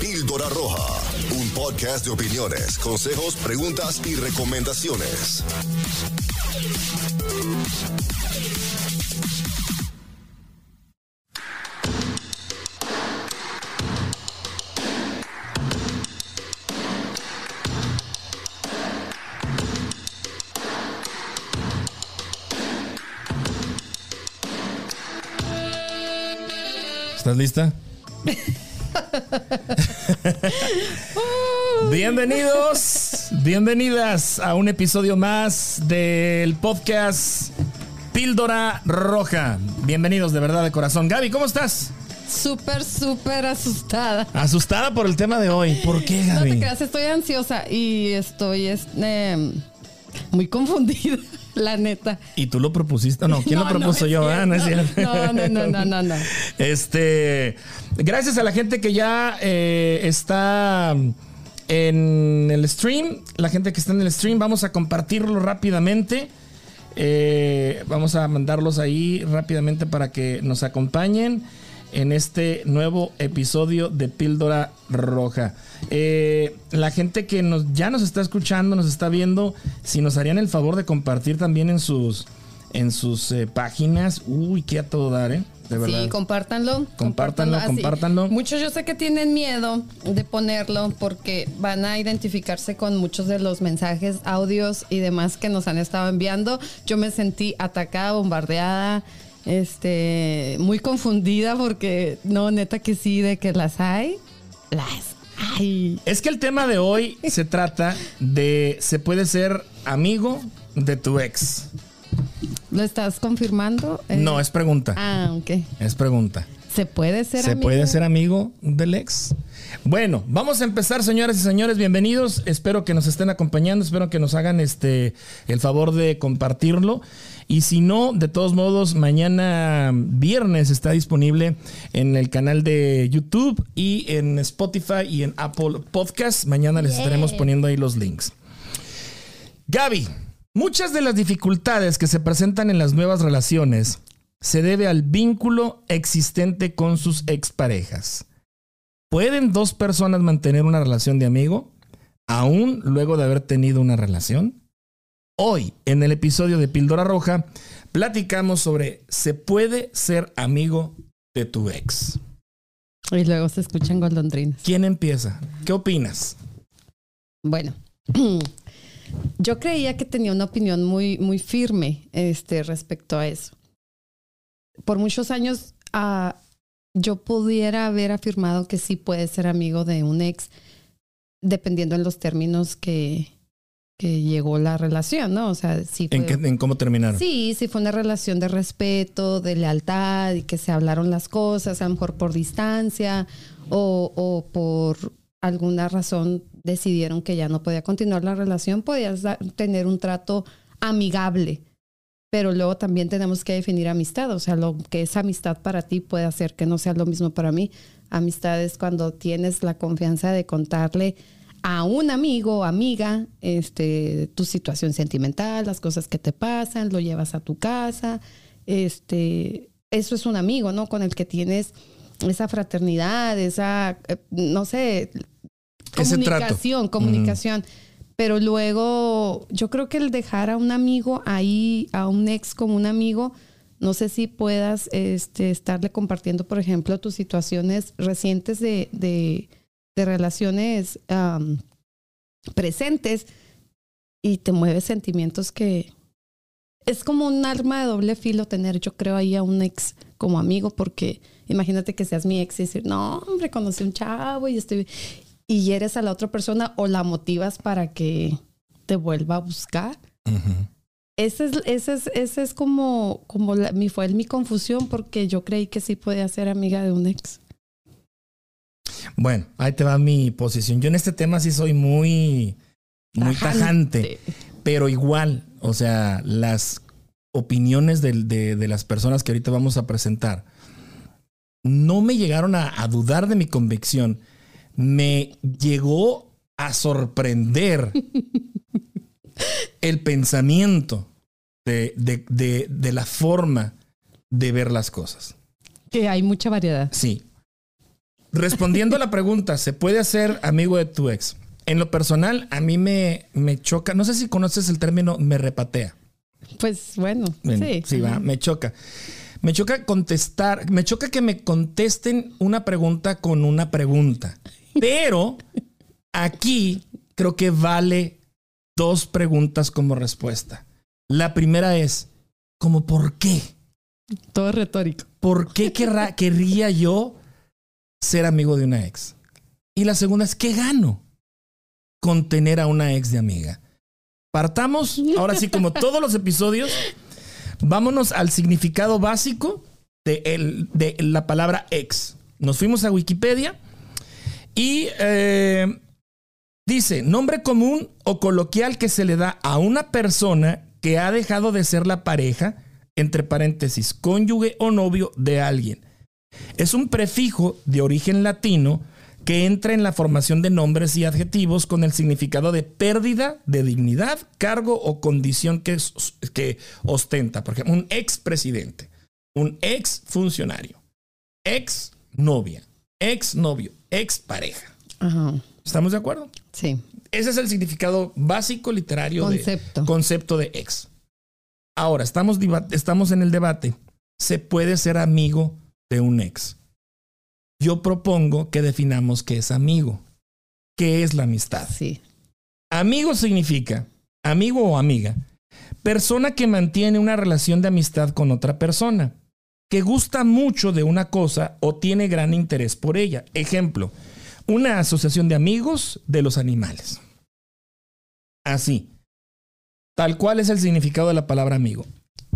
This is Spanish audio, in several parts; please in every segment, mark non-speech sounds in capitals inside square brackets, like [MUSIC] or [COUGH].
Píldora Roja, un podcast de opiniones, consejos, preguntas y recomendaciones. ¿Estás lista? [LAUGHS] [LAUGHS] bienvenidos, bienvenidas a un episodio más del podcast Píldora Roja. Bienvenidos de verdad de corazón. Gaby, ¿cómo estás? Súper, súper asustada. Asustada por el tema de hoy. ¿Por qué, No Gaby? te creas, estoy ansiosa y estoy este, muy confundida, la neta. ¿Y tú lo propusiste? No, ¿quién lo No, [LAUGHS] no propuso es yo? Ah, no es cierto. cierto. No, no, no, no, no, no. [LAUGHS] Este, gracias a la gente que ya eh, está en el stream, la gente que está en el stream, vamos a compartirlo rápidamente. Eh, vamos a mandarlos ahí rápidamente para que nos acompañen en este nuevo episodio de Píldora Roja. Eh, la gente que nos, ya nos está escuchando, nos está viendo, si nos harían el favor de compartir también en sus, en sus eh, páginas. Uy, qué a todo dar, ¿eh? De verdad. Sí, compártanlo. Compártanlo, así. compártanlo. Muchos yo sé que tienen miedo de ponerlo porque van a identificarse con muchos de los mensajes, audios y demás que nos han estado enviando. Yo me sentí atacada, bombardeada, este, muy confundida porque no, neta que sí, de que las hay, las hay. Es que el tema de hoy [LAUGHS] se trata de se puede ser amigo de tu ex. ¿Lo estás confirmando? Eh, No, es pregunta. Ah, ok. Es pregunta. ¿Se puede ser ¿Se amigo? puede ser amigo del ex? Bueno, vamos a empezar, señoras y señores, bienvenidos. Espero que nos estén acompañando, espero que nos hagan este el favor de compartirlo. Y si no, de todos modos, mañana viernes está disponible en el canal de YouTube y en Spotify y en Apple Podcast. Mañana les estaremos poniendo ahí los links. Gaby, muchas de las dificultades que se presentan en las nuevas relaciones se debe al vínculo existente con sus exparejas. ¿Pueden dos personas mantener una relación de amigo aún luego de haber tenido una relación? Hoy, en el episodio de Píldora Roja, platicamos sobre ¿se puede ser amigo de tu ex? Y luego se escuchan golondrinas. ¿Quién empieza? ¿Qué opinas? Bueno, [CLEARS THROAT] yo creía que tenía una opinión muy, muy firme este, respecto a eso. Por muchos años ah, yo pudiera haber afirmado que sí puede ser amigo de un ex, dependiendo en los términos que, que llegó la relación, ¿no? O sea, si ¿En, fue, qué- en cómo terminaron? Sí, sí fue una relación de respeto, de lealtad y que se hablaron las cosas, a lo mejor por distancia o, o por alguna razón decidieron que ya no podía continuar la relación, podías tener un trato amigable. Pero luego también tenemos que definir amistad, o sea, lo que es amistad para ti puede hacer que no sea lo mismo para mí. Amistad es cuando tienes la confianza de contarle a un amigo o amiga este, tu situación sentimental, las cosas que te pasan, lo llevas a tu casa. Este, eso es un amigo, ¿no? Con el que tienes esa fraternidad, esa, eh, no sé, comunicación, comunicación. Pero luego, yo creo que el dejar a un amigo ahí, a un ex como un amigo, no sé si puedas este, estarle compartiendo, por ejemplo, tus situaciones recientes de, de, de relaciones presentes y te mueve sentimientos que es como un arma de doble filo tener, yo creo, ahí a un ex como amigo, porque imagínate que seas mi ex y decir, no, hombre, conocí un chavo y estoy y eres a la otra persona o la motivas para que te vuelva a buscar. Ujú. Ese es, ese es, ese es como, como la- mi, fue mi confusión porque yo creí que sí podía ser amiga de un ex. Bueno, ahí te va mi posición. Yo en este tema sí soy muy, muy tajante, pero igual, o sea, las opiniones del- de, de las personas que ahorita vamos a presentar no me llegaron a, a dudar de mi convicción. Me llegó a sorprender el pensamiento de, de- de- de la forma de ver las cosas. Que hay mucha variedad. Sí. respondiendo a la pregunta, ¿se puede hacer amigo de tu ex? En lo personal, a mí me, me choca, no sé si conoces el término me repatea. Pues bueno, En- sí. Sí, va, me choca. Me choca contestar, me choca que me contesten una pregunta con una pregunta. Pero aquí creo que vale dos preguntas como respuesta. La primera es, ¿cómo por qué? Todo retórico. ¿Por qué querrá- querría yo ser amigo de una ex? Y la segunda es, ¿qué gano con tener a una ex de amiga? Partamos, ahora sí, como todos los episodios, vámonos al significado básico de, el- de la palabra ex. Nos fuimos a Wikipedia y eh, dice, nombre común o coloquial que se le da a una persona que ha dejado de ser la pareja, entre paréntesis, cónyuge o novio de alguien. Es un prefijo de origen latino que entra en la formación de nombres y adjetivos con el significado de pérdida de dignidad, cargo o condición que, que ostenta. Por ejemplo, un ex presidente, un ex funcionario, ex novia, ex novio, ex pareja. Ajá. ¿Estamos de acuerdo? Sí. Ese es el significado básico literario Concepto. de concepto de ex. Ahora, estamos, estamos en el debate. ¿Se puede ser amigo de un ex? Yo propongo que definamos qué es amigo. ¿Qué es la amistad? Sí. Amigo significa, amigo o amiga, persona que mantiene una relación de amistad con otra persona, que gusta mucho de una cosa o tiene gran interés por ella. Ejemplo, una asociación de amigos de los animales. Así. Tal cual es el significado de la palabra amigo.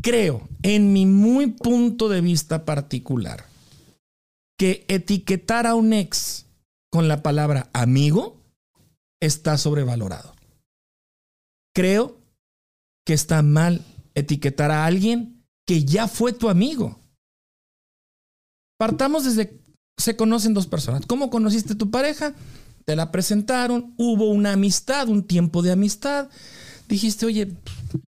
Creo, en mi muy punto de vista particular, que etiquetar a un ex con la palabra amigo está sobrevalorado. Creo que está mal etiquetar a alguien que ya fue tu amigo. Partamos desde se conocen dos personas. ¿Cómo conociste a tu pareja? Te la presentaron, hubo una amistad, un tiempo de amistad. Dijiste, oye,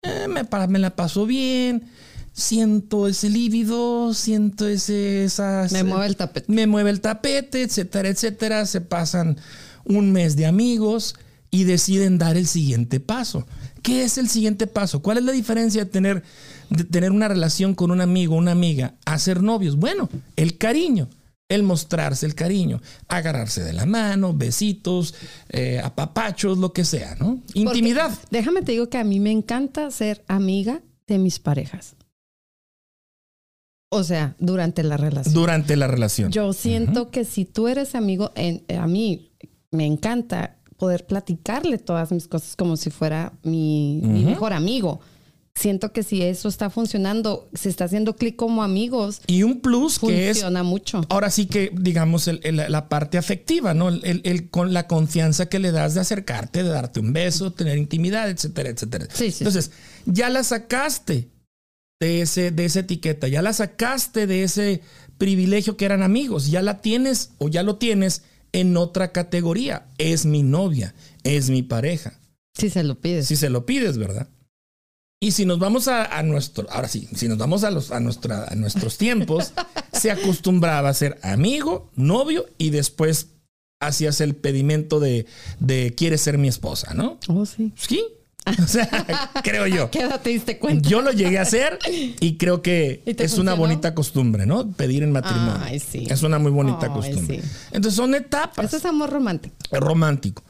eh, me, me la paso bien, siento ese líbido, siento ese... Esa, Me mueve el tapete. me mueve el tapete, etcétera, etcétera. Se pasan un mes de amigos y deciden dar el siguiente paso. ¿Qué es el siguiente paso? ¿Cuál es la diferencia de tener, de tener una relación con un amigo, una amiga, a ser novios? Bueno, el cariño, el mostrarse el cariño, agarrarse de la mano, besitos, eh, apapachos, lo que sea, ¿no? Intimidad. Porque déjame te digo que a mí me encanta ser amiga de mis parejas. O sea, durante la relación. Durante la relación. Yo siento que si tú eres amigo, en- a mí me encanta poder platicarle todas mis cosas como si fuera mi, mejor amigo. Siento que si eso está funcionando, se está haciendo clic como amigos, y un plus que es funciona mucho. Ahora sí que, digamos, el- el- la parte afectiva, ¿no? El, el- el- con la confianza que le das de acercarte, de darte un beso, tener intimidad, etcétera, etcétera. Sí, sí, Entonces, ya la sacaste de, ese, de esa etiqueta, ya la sacaste de ese privilegio que eran amigos, ya la tienes o ya lo tienes en otra categoría. Es mi novia, es mi pareja. Si se lo pides. Si se lo pides, ¿verdad? Y si nos vamos a, a nuestro, ahora sí, si nos vamos a, los, a, nuestra, a nuestros tiempos, [LAUGHS] se acostumbraba a ser amigo, novio y después hacías el pedimento de, de quieres ser mi esposa, ¿no? Oh, sí. Sí. O sea, [LAUGHS] creo yo. ¿Qué edad te diste cuenta? Yo lo llegué a hacer y creo que ¿Y te es una bonita costumbre, ¿no? Pedir en matrimonio. Ay, sí. Es una muy bonita Ay, costumbre. sí. Entonces son etapas Eso es amor romántico. romántico.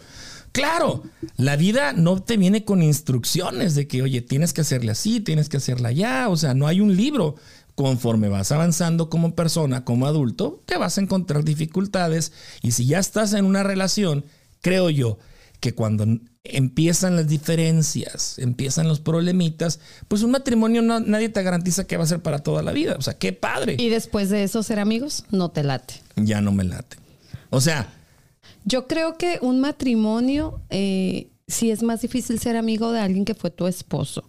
Claro, la vida no te viene con instrucciones de que, oye, tienes que hacerle así, tienes que hacerla allá. O sea, no hay un libro. Conforme vas avanzando como persona, como adulto, te vas a encontrar dificultades. Y si ya estás en una relación, creo yo que cuando empiezan las diferencias, empiezan los problemitas, pues un matrimonio no- nadie te garantiza que va a ser para toda la vida. O sea, qué padre. Y después de eso, ser amigos, no te late. Ya no me late. O sea, Yo creo que un matrimonio eh, sí es más difícil ser amigo de alguien que fue tu esposo.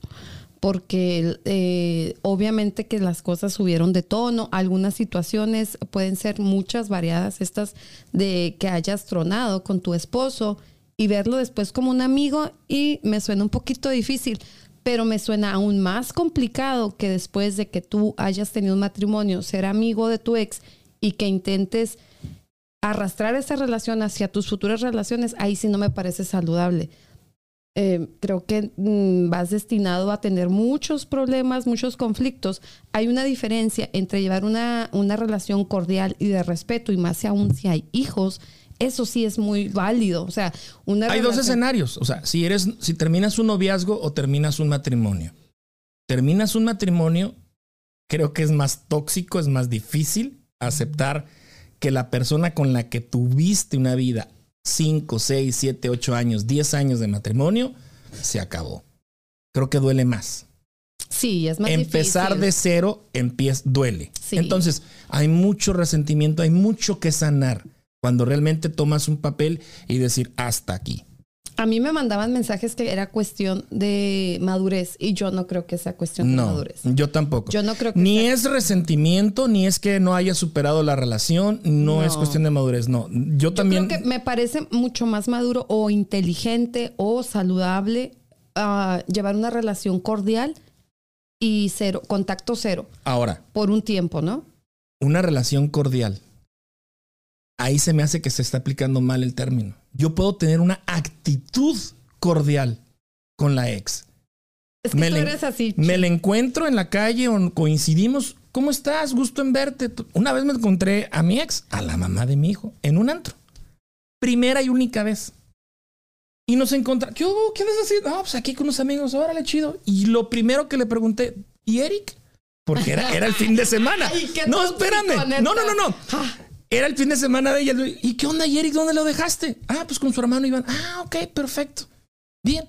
Porque eh, obviamente que las cosas subieron de tono. Algunas situaciones pueden ser muchas variadas, estas de que hayas tronado con tu esposo y verlo después como un amigo. Y me suena un poquito difícil, pero me suena aún más complicado que después de que tú hayas tenido un matrimonio, ser amigo de tu ex y que intentes arrastrar esa relación hacia tus futuras relaciones, ahí sí no me parece saludable. Eh, creo que mm, vas destinado a tener muchos problemas, muchos conflictos. Hay una diferencia entre llevar una, una relación cordial y de respeto, y más aún si hay hijos, eso sí es muy válido. O sea, una Hay dos escenarios. O sea, si eres, si terminas un noviazgo o terminas un matrimonio. Terminas un matrimonio, creo que es más tóxico, es más difícil aceptar que la persona con la que tuviste una vida, 5, 6, 7, 8 años, 10 años de matrimonio, se acabó. Creo que duele más. Sí, es más Empezar difícil. de cero empieza, duele. Sí. Entonces, hay mucho resentimiento, hay mucho que sanar cuando realmente tomas un papel y decir hasta aquí. A mí me mandaban mensajes que era cuestión de madurez y yo no creo que sea cuestión de No, madurez. yo tampoco. Yo no creo que Ni sea- es resentimiento, ni es que no haya superado la relación, no, No. es cuestión de madurez, no. Yo Yo también. creo que me parece mucho más maduro o inteligente o saludable ah, llevar una relación cordial y cero, contacto cero Ahora, por un tiempo, ¿no? una relación cordial. Ahí se me hace que se está aplicando mal el término. Yo puedo tener una actitud cordial con la ex. Es que Me tú le- eres así. Me la encuentro en la calle o coincidimos. ¿Cómo estás? Gusto en verte. Una vez me encontré a mi ex, a la mamá de mi hijo, en un antro. Primera y única vez. Y nos encontramos. ¿Qué hubo? ¿Qué andas haciendo? No, pues aquí con unos amigos. Órale, chido. Y lo primero que le pregunté, ¿y Eric? Porque era, era el fin de semana. [LAUGHS] Ay, no, espérame. No, no, no, no. Era el fin de semana de ella. ¿Y qué onda, Eric? ¿Dónde lo dejaste? Ah, pues con su hermano Iván. Ah, ok, perfecto. Bien.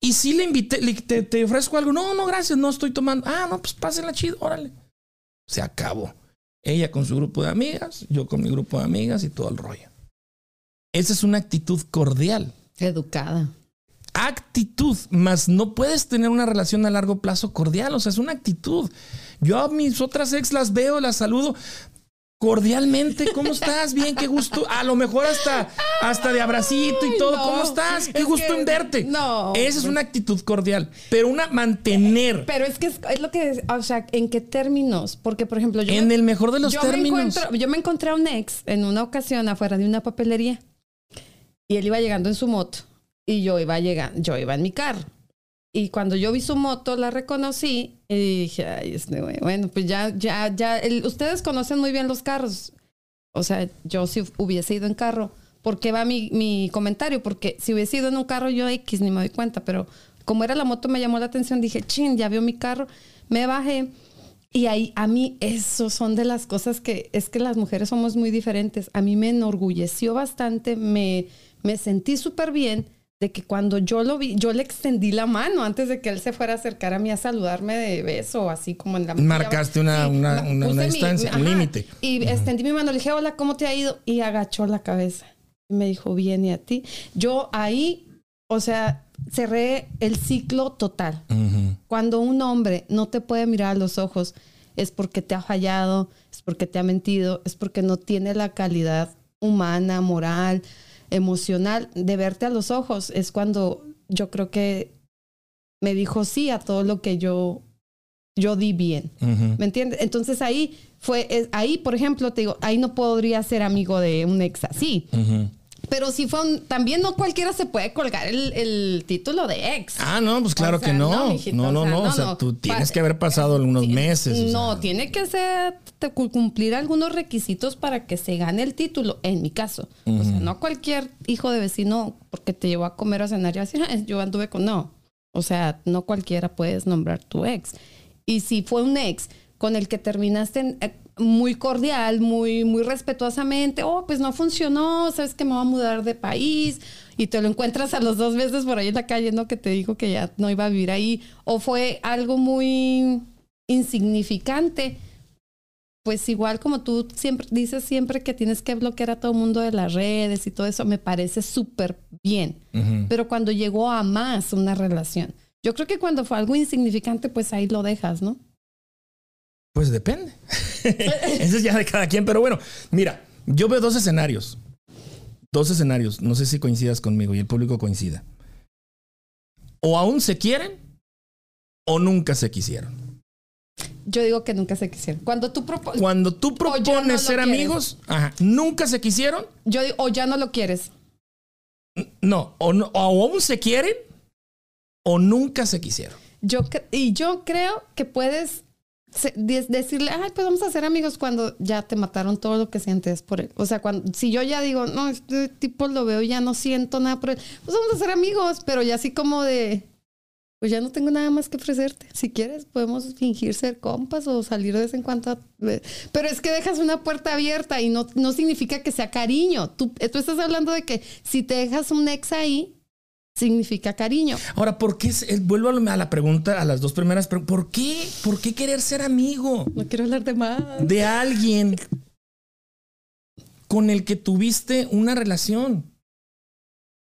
Y sí le invité, le- te, te ofrezco algo. No, no, gracias, no estoy tomando. Ah, no, pues pásenla chido, órale. Se acabó. Ella con su grupo de amigas, yo con mi grupo de amigas y todo el rollo. Esa es una actitud cordial. educada. Actitud, más no puedes tener una relación a largo plazo cordial. O sea, es una actitud. Yo a mis otras ex las veo, las saludo cordialmente. ¿Cómo estás? Bien, qué gusto. A lo mejor hasta, hasta de abracito y todo. no. ¿Cómo estás? Qué Es gusto en verte. no. Esa es una actitud cordial, pero una mantener Pero es que es, es lo que, o sea, ¿en qué términos? Porque, por ejemplo, yo en me- el mejor de los yo términos. yo me encontré a un ex en una ocasión afuera de una papelería y él iba llegando en su moto y yo iba llegando, yo iba en mi carro. Y cuando yo vi su moto, la reconocí y dije, ay, este bueno, pues ya, ya, ya, ustedes conocen muy bien los carros. O sea, yo si hubiese ido en carro, ¿por qué va mi, mi comentario? Porque si hubiese ido en un carro, yo X ni me doy cuenta, pero como era la moto, me llamó la atención, dije, chin, ya vio mi carro, me bajé. Y ahí, a mí, eso son de las cosas que es que las mujeres somos muy diferentes. A mí me enorgulleció bastante, me, me sentí súper bien de que cuando yo lo vi, yo le extendí la mano antes de que él se fuera a acercar a mí a saludarme de beso, así como en la Marcaste una- una- ma- una- una distancia, un límite. Y extendí mi mano, le dije, hola, ¿cómo te ha ido? Y agachó la cabeza. Y me dijo, bien, ¿y a ti? Yo ahí, o sea, cerré el ciclo total. Cuando un hombre no te puede mirar a los ojos, es porque te ha fallado, es porque te ha mentido, es porque no tiene la calidad humana, moral, emocional de verte a los ojos. Es cuando yo creo que me dijo sí a todo lo que yo, yo di bien. ¿Me entiendes? Entonces ahí fue, es- ahí, por ejemplo, te digo, ahí no podría ser amigo de un ex así. Ujú. Pero si fue un, también no cualquiera se puede colgar el, el título de ex. Ah, no, pues claro O sea, que no. no, No, mijito, no, o no. sea, O tú tienes que haber pasado algunos meses. o No, sea. tiene que ser te- cumplir algunos requisitos para que se gane el título, en mi caso. O sea, no cualquier hijo de vecino porque te llevó a comer o a cenar y así, "Ah, yo anduve con... No, o sea, no cualquiera puedes nombrar tu ex. Y si fue un ex con el que terminaste en- eh, muy cordial, muy, muy respetuosamente, oh, pues no funcionó, sabes que me voy a mudar de país y te lo encuentras a los dos meses por ahí en la calle, ¿no? Que te dijo que ya no iba a vivir ahí, o fue algo muy insignificante, pues igual como tú siempre dices siempre que tienes que bloquear a todo el mundo de las redes y todo eso, me parece súper bien. Pero cuando llegó a más una relación, yo creo que cuando fue algo insignificante, pues ahí lo dejas, ¿no? Pues depende. [LAUGHS] Eso es ya de cada quien. Pero bueno, mira, yo veo dos escenarios. Dos escenarios. No sé si coincidas conmigo y el público coincida. O aún se quieren o nunca se quisieron. Yo digo que nunca se quisieron. Cuando tú propo- Cuando tú no propones ser amigos, ajá, nunca se quisieron, yo digo, o ya no lo quieres. no, o, no, o aún se quieren, o nunca se quisieron. Yo y yo creo que puedes decirle, ay, pues vamos a ser amigos cuando ya te mataron todo lo que sientes por él. O sea, cuando si yo ya digo, no, este tipo lo veo y ya no siento nada por él, pues vamos a ser amigos, pero ya así como de, pues ya no tengo nada más que ofrecerte. Si quieres, podemos fingir ser compas o salir de vez en cuando. Pero es que dejas una puerta abierta y no, no significa que sea cariño. Tú, tú estás hablando de que si te dejas un ex ahí, significa cariño. Ahora, ¿por qué? eh, Vuelvo a la- a la pregunta, a las dos primeras preguntas. ¿Por qué? ¿Por qué querer ser amigo No quiero hablar de más. de alguien con el que tuviste una relación?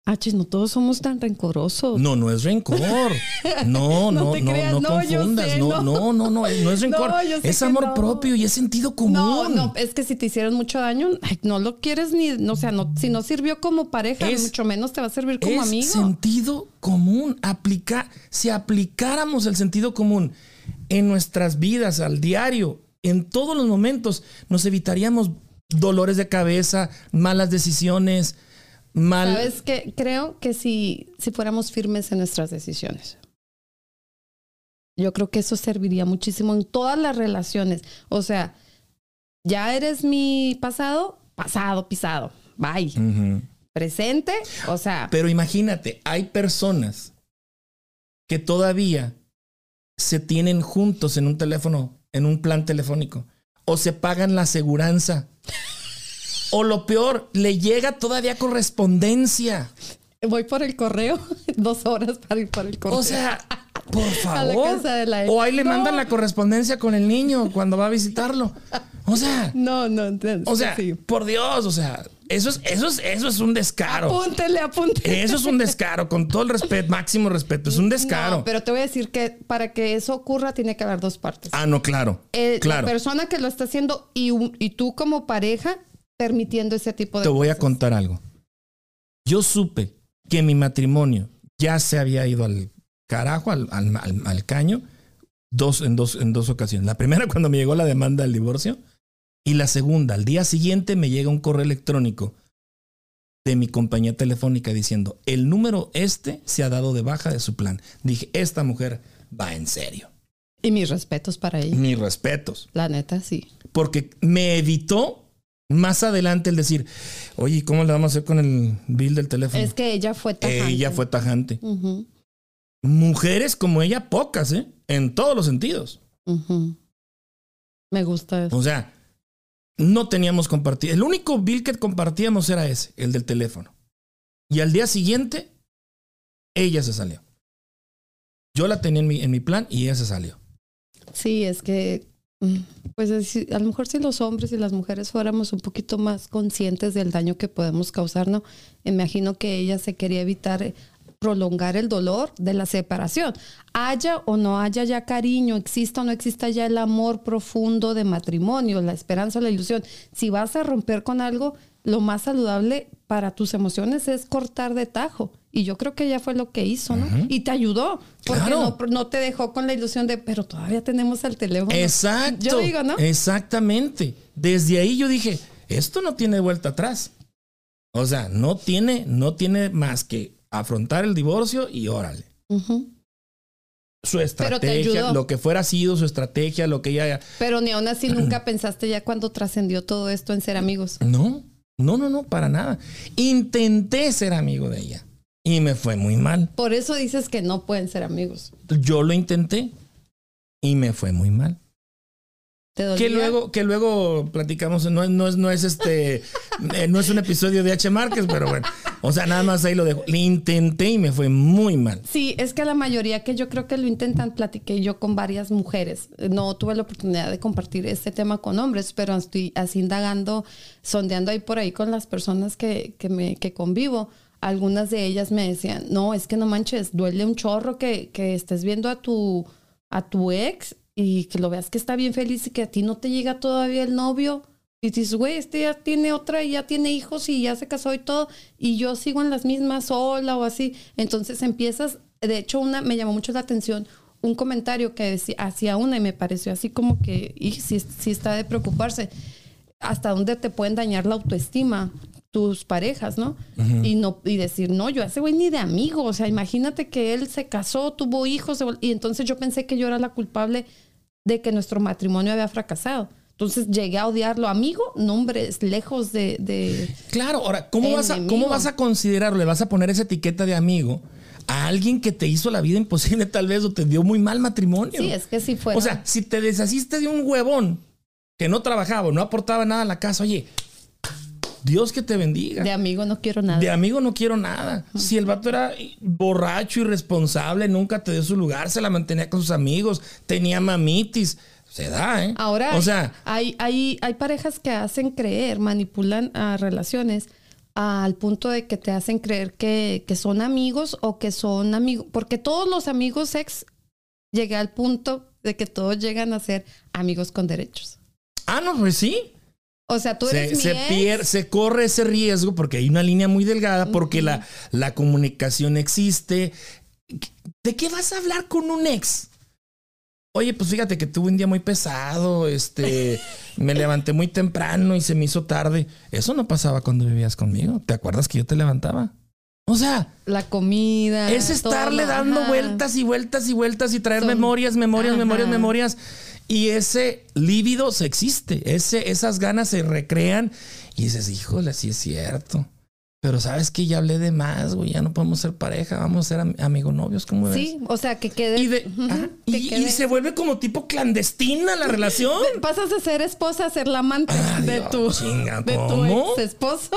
Ah, chis, no todos somos tan rencorosos. No, no es rencor. [LAUGHS] No, No no, te no, creas, no, no, confundas. sé, no, no. no, no, no, no es [LAUGHS] rencor. Es amor propio y es sentido común. No, no, es que si te hicieron mucho daño, ay, no lo quieres ni, no, o sea, no, si no sirvió como pareja, Es- mucho menos te va a servir como es amigo. sentido común. Aplica, si aplicáramos el sentido común en nuestras vidas, al diario, en todos los momentos, nos evitaríamos dolores de cabeza, malas decisiones, mal. Sabes que creo que si, si fuéramos firmes en nuestras decisiones. Yo creo que eso serviría muchísimo en todas las relaciones. O sea, ya eres mi pasado, pasado, pisado. Bye. Presente, o sea, Pero imagínate, hay personas que todavía se tienen juntos en un teléfono, en un plan telefónico, o se pagan la aseguranza. O lo peor, le llega todavía correspondencia. voy por el correo, [LAUGHS] dos horas para ir por el correo. O sea, por [LAUGHS] la favor. la. O ahí le No. mandan la correspondencia con el niño cuando va a visitarlo. O sea, no, no, no, o sea, sí. por Dios, o sea, eso es, eso es, eso es un descaro. Apúntele, apúntele. Eso es un descaro, con todo el respeto, máximo respeto, es un descaro. No, pero te voy a decir que para que eso ocurra tiene que haber dos partes. Ah, no, claro. Eh, claro. La persona que lo está haciendo y tú como pareja permitiendo ese tipo de Te voy a contar algo. Yo supe que mi matrimonio ya se había ido al carajo, al, al- al- al caño, dos, en, dos, en dos ocasiones. La primera [LAUGHS] cuando me llegó la demanda del divorcio y la segunda, al día siguiente me llega un correo electrónico de mi compañía telefónica diciendo, el número este se ha dado de baja de su plan. Dije, esta mujer va en serio. Y mis respetos para ella. Mis respetos. La neta, sí. porque me evitó más adelante el decir, oye, ¿y ¿cómo le vamos a hacer con el bill del teléfono? Es que ella fue tajante. ella fue tajante. Mujeres como ella, pocas, ¿eh? En todos los sentidos. Me gusta eso. O sea, no teníamos compartido. El único bill que compartíamos era ese, el del teléfono. Y al día siguiente, ella se salió. Yo la tenía en mi, en mi plan y ella se salió. Sí, es que, pues es- a lo mejor si los hombres y las mujeres fuéramos un poquito más conscientes del daño que podemos causar, ¿no? Imagino que ella se quería evitar eh, prolongar el dolor de la separación. Haya o no haya ya cariño, exista o no exista ya el amor profundo de matrimonio, la esperanza o la ilusión. Si vas a romper con algo, lo más saludable para tus emociones es cortar de tajo. Y yo creo que ella fue lo que hizo, ¿no? Y te ayudó, porque Claro. no, no te dejó con la ilusión de, pero todavía tenemos el teléfono. Exacto. Yo digo, ¿no? Exactamente. Desde ahí yo dije, esto no tiene vuelta atrás. O sea, no tiene, no tiene más que afrontar el divorcio y órale. Su te estrategia, lo que fuera sido su estrategia, lo que ella... Pero ni aún así [CLEARS THROAT] nunca pensaste ya cuando trascendió todo esto en ser amigos. No, no, no, no, para nada. Intenté ser amigo de ella y me fue muy mal. Por eso dices que no pueden ser amigos. Yo lo intenté y me fue muy mal. Que luego, que luego platicamos, no, es- no es, no es este, [LAUGHS] eh, no es un episodio de H. Márquez, pero bueno, o sea, nada más ahí lo dejo. Le intenté y me fue muy mal. Sí, es que la mayoría que yo creo que lo intentan, platiqué yo con varias mujeres. No tuve la oportunidad de compartir este tema con hombres, pero estoy así indagando, sondeando ahí por ahí con las personas que, que, me, que convivo. Algunas de ellas me decían, no, es que no manches, duele un chorro que, que estés viendo a tu, a tu ex y que lo veas que está bien feliz y que a ti no te llega todavía el novio. Y dices, güey, este ya tiene otra y ya tiene hijos y ya se casó y todo, y yo sigo en las mismas sola o así. Entonces empiezas, de hecho, una me llamó mucho la atención, un comentario que decía, hacía una y me pareció así como que, y sí, sí está de preocuparse, hasta dónde te pueden dañar la autoestima tus parejas, ¿no? Y no y decir, no, yo a ese güey ni de amigo, o sea, imagínate que él se casó, tuvo hijos, y entonces yo pensé que yo era la culpable de que nuestro matrimonio había fracasado. Entonces llegué a odiarlo. Amigo, nombres lejos de, Claro, ahora, ¿cómo vas, a, ¿cómo vas a considerarlo? ¿Le vas a poner esa etiqueta de amigo a alguien que te hizo la vida imposible tal vez o te dio muy mal matrimonio? Sí, es que si fue. O sea, si te deshaciste de un huevón que no trabajaba, no aportaba nada a la casa, oye, Dios que te bendiga. De amigo no quiero nada. De amigo no quiero nada. Si el vato era borracho, irresponsable, nunca te dio su lugar, se la mantenía con sus amigos, tenía mamitis. Se da, ¿eh? Ahora, o sea, hay, hay, hay parejas que hacen creer, manipulan a relaciones al punto de que te hacen creer que, que son amigos o que son amigos. Porque todos los amigos ex llegué al punto de que todos llegan a ser amigos con derechos. Ah, no, pues sí. O sea, tú eres se, se, se corre ese riesgo porque hay una línea muy delgada, porque la, la comunicación existe. ¿De qué vas a hablar con un ex? Oye, pues fíjate que tuve un día muy pesado, este, [LAUGHS] me levanté muy temprano y se me hizo tarde. Eso no pasaba cuando vivías conmigo. ¿Te acuerdas que yo te levantaba? O sea, la comida. Es estarle dando vueltas y vueltas y vueltas y traer memorias, memorias, memorias, memorias. Y ese lívido se existe, ese, esas ganas se recrean y dices, híjole, sí es cierto. Pero sabes que ya hablé de más, güey, ya no podemos ser pareja, vamos a ser amigos novios, ¿cómo ves? Sí, o sea, que quede... Y, se vuelve como tipo clandestina la [LAUGHS] relación. Pasas de ser esposa a ser la amante de, tu, de tu ex esposo.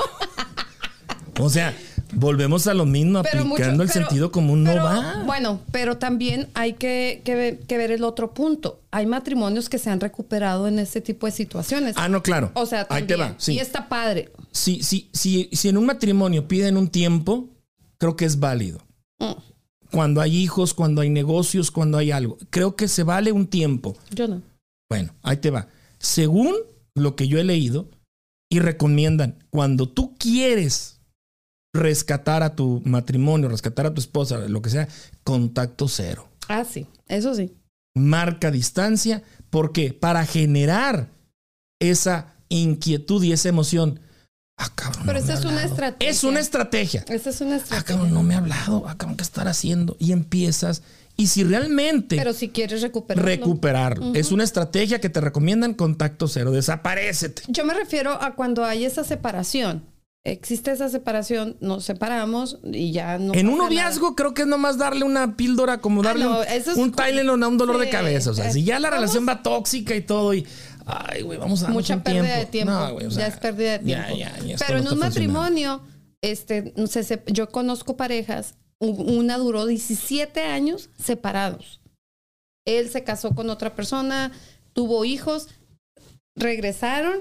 o sea, Volvemos a lo mismo, aplicando el sentido común no va. Bueno, pero también hay que, ver el otro punto. Hay matrimonios que se han recuperado en este tipo de situaciones. Ah, no, claro. O sea, Ahí te va. Sí. está padre. Sí, sí, sí, si en un matrimonio piden un tiempo, creo que es válido. Mm. Cuando hay hijos, cuando hay negocios, cuando hay algo. Creo que se vale un tiempo. Yo no. Bueno, ahí te va. Según lo que yo he leído y recomiendan, cuando tú quieres rescatar a tu matrimonio, rescatar a tu esposa, lo que sea, contacto cero. Ah, sí, eso sí. Marca distancia, ¿por qué? Para generar esa inquietud y esa emoción. Ah, cabrón. Pero esa es una estrategia. Es una estrategia. Esa es una estrategia. Ah, cabrón, no me ha hablado. Ah, cabrón, ¿qué estar haciendo? Y empiezas. Y si realmente. Pero si quieres recuperarlo. Recuperarlo. Es una estrategia que te recomiendan contacto cero. Desaparecete. Yo me refiero a cuando hay esa separación existe esa separación, nos separamos y ya no. En un noviazgo creo que es nomás darle una píldora, como ah, darle un, un Tylenol a un dolor de cabeza. O sea, si ya la relación va tóxica y todo y. Ay, güey, vamos a Mucha pérdida de tiempo. ya es pérdida de tiempo. Pero en un matrimonio, este, yo conozco parejas, una duró 17 años separados. Él se casó con otra persona, tuvo hijos, regresaron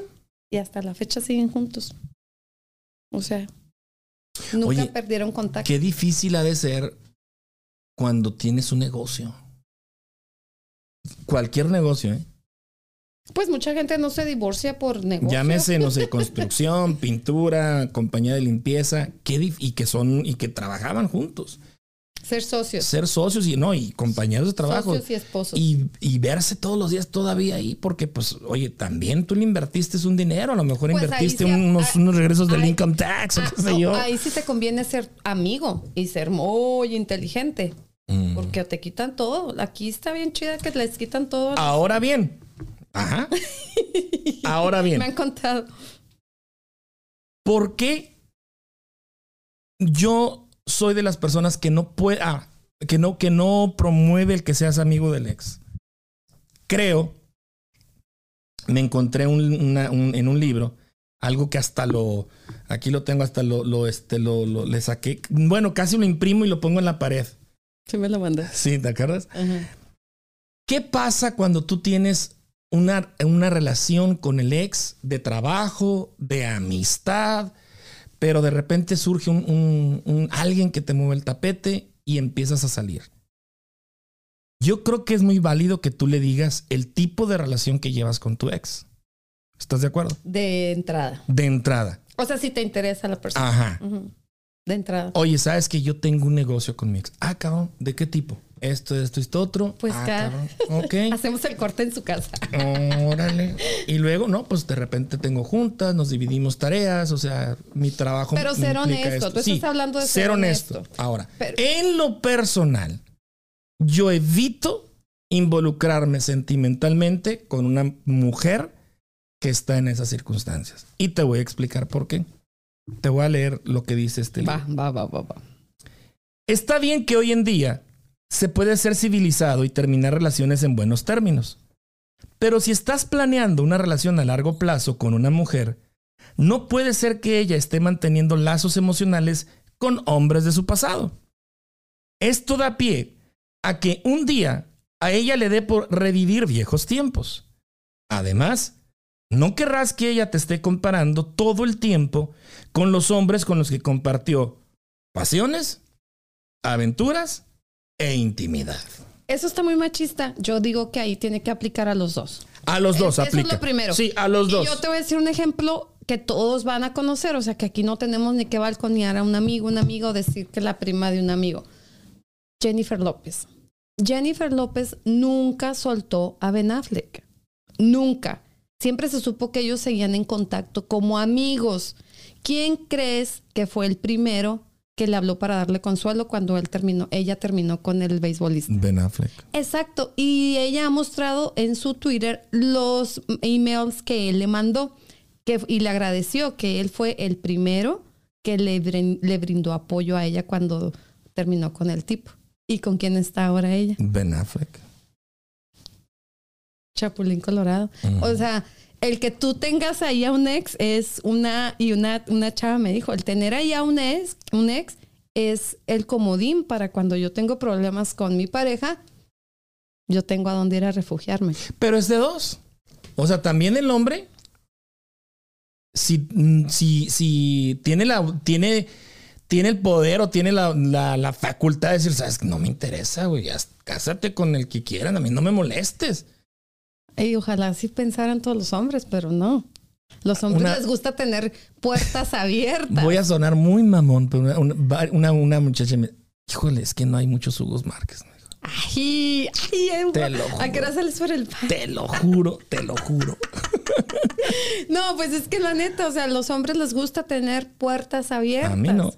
y hasta la fecha siguen juntos. O sea, nunca perdieron contacto. Qué difícil ha de ser cuando tienes un negocio. Cualquier negocio, ¿eh? Pues mucha gente no se divorcia por negocio. Llámese, no sé, [LAUGHS] construcción, pintura, compañía de limpieza, qué y que son y que trabajaban juntos. Ser socios. Ser socios y no, y compañeros de trabajo. Socios y esposos. Y, verse todos los días todavía ahí, porque pues, oye, también tú le invertiste un dinero, a lo mejor pues invertiste unos, unos, regresos del income tax o qué sé yo. Ahí sí te conviene ser amigo y ser muy inteligente. Mm. Porque te quitan todo. Aquí está bien chida que les quitan todo. Ahora bien. Ajá. [LAUGHS] Ahora bien. Me han contado. ¿Por qué yo soy de las personas que no puede, ah, que no, que no promueve el que seas amigo del ex. Creo, me encontré en un libro algo que hasta lo, aquí lo tengo, hasta lo, lo, este, lo, le saqué. Bueno, casi lo imprimo y lo pongo en la pared. Sí, me lo mandas. Sí, ¿te acuerdas? ¿Qué pasa cuando tú tienes una, una relación con el ex de trabajo, de amistad? Pero de repente surge un, alguien que te mueve el tapete y empiezas a salir. Yo creo que es muy válido que tú le digas el tipo de relación que llevas con tu ex. ¿Estás de acuerdo? De entrada. De entrada. O sea, si te interesa la persona. Ajá. De entrada. Oye, ¿sabes que yo tengo un negocio con mi ex? Ah, cabrón, ¿de qué tipo? Esto, esto, esto, otro. Pues Ah, cada- cabrón. [LAUGHS] Ok. Hacemos el corte en su casa. Órale. Y luego, no, pues de repente tengo juntas, nos dividimos tareas, o sea, mi trabajo. Pero ser honesto, esto. tú estás hablando de ser ser honesto. honesto. Ahora, Pero- en lo personal, yo evito involucrarme sentimentalmente con una mujer que está en esas circunstancias. Y te voy a explicar por qué. Te voy a leer lo que dice este libro. Va, va, va, va, va. Está bien que hoy en día se puede ser civilizado y terminar relaciones en buenos términos. Pero si estás planeando una relación a largo plazo con una mujer, no puede ser que ella esté manteniendo lazos emocionales con hombres de su pasado. Esto da pie a que un día a ella le dé por revivir viejos tiempos. Además, no querrás que ella te esté comparando todo el tiempo con los hombres con los que compartió pasiones, aventuras e intimidad. Eso está muy machista. Yo digo que ahí tiene que aplicar a los dos. A los dos Eso aplica. es lo primero. Sí, a los Y dos. yo te voy a decir un ejemplo que todos van a conocer, o sea que aquí no tenemos ni que balconear a un amigo, un amigo, decir que la prima de un amigo. Jennifer López. Jennifer López nunca soltó a Ben Affleck. Nunca. Siempre se supo que ellos seguían en contacto como amigos. ¿Quién crees que fue el primero que le habló para darle consuelo cuando él terminó, ella terminó con el beisbolista? Ben Affleck. Exacto. Y ella ha mostrado en su Twitter los emails que él le mandó que, y le agradeció que él fue el primero que le, le brindó apoyo a ella cuando terminó con el tipo. ¿Y con quién está ahora ella? Ben Affleck. Chapulín Colorado. O sea, el que tú tengas ahí a un ex es una, y una, una chava me dijo, el tener ahí a un ex, un ex es el comodín para cuando yo tengo problemas con mi pareja, yo tengo a dónde ir a refugiarme. Pero es de dos. O sea, también el hombre, si, mm, si, si tiene, la, tiene, tiene el poder o tiene la, la, la facultad de decir, sabes, no me interesa, güey, ya, cásate con el que quieran, a mí no me molestes. Y ojalá sí pensaran todos los hombres, pero no. Los hombres Una- les gusta tener puertas abiertas. Voy a sonar muy mamón, pero una, una, una, muchacha me híjole, es que no hay muchos Hugos Márquez. me dijo. Ay, ay, Te lo ¿A qué hora juro. sales por el pan? Te lo juro, te lo juro. [LAUGHS] No, pues es que la neta, o sea, a los hombres les gusta tener puertas abiertas. A mí no.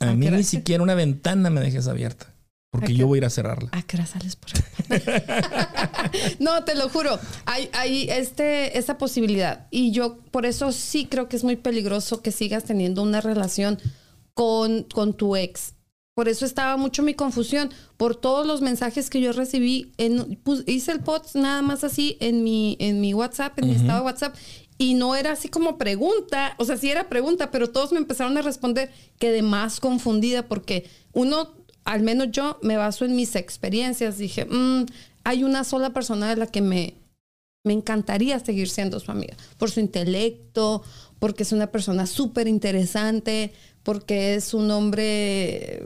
A ¿A mí ni siquiera una ventana me dejes abierta. Porque ¿A yo voy a ir a cerrarla. ¿A qué hora sales por el [LAUGHS] pan? No, te lo juro. Hay, hay este, esa posibilidad. Y yo por eso sí creo que es muy peligroso que sigas teniendo una relación con, con tu ex. Por eso estaba mucho mi confusión. Por todos los mensajes que yo recibí, en, pus- hice el post nada más así en mi, en mi WhatsApp, en mi estado de WhatsApp. Y no era así como pregunta, o sea, sí era pregunta, pero todos me empezaron a responder. Quedé más confundida porque uno, al menos yo, me baso en mis experiencias. Dije, "Mm, hay una sola persona de la que me, me encantaría seguir siendo su amiga. Por su intelecto, porque es una persona súper interesante, porque es un hombre eh,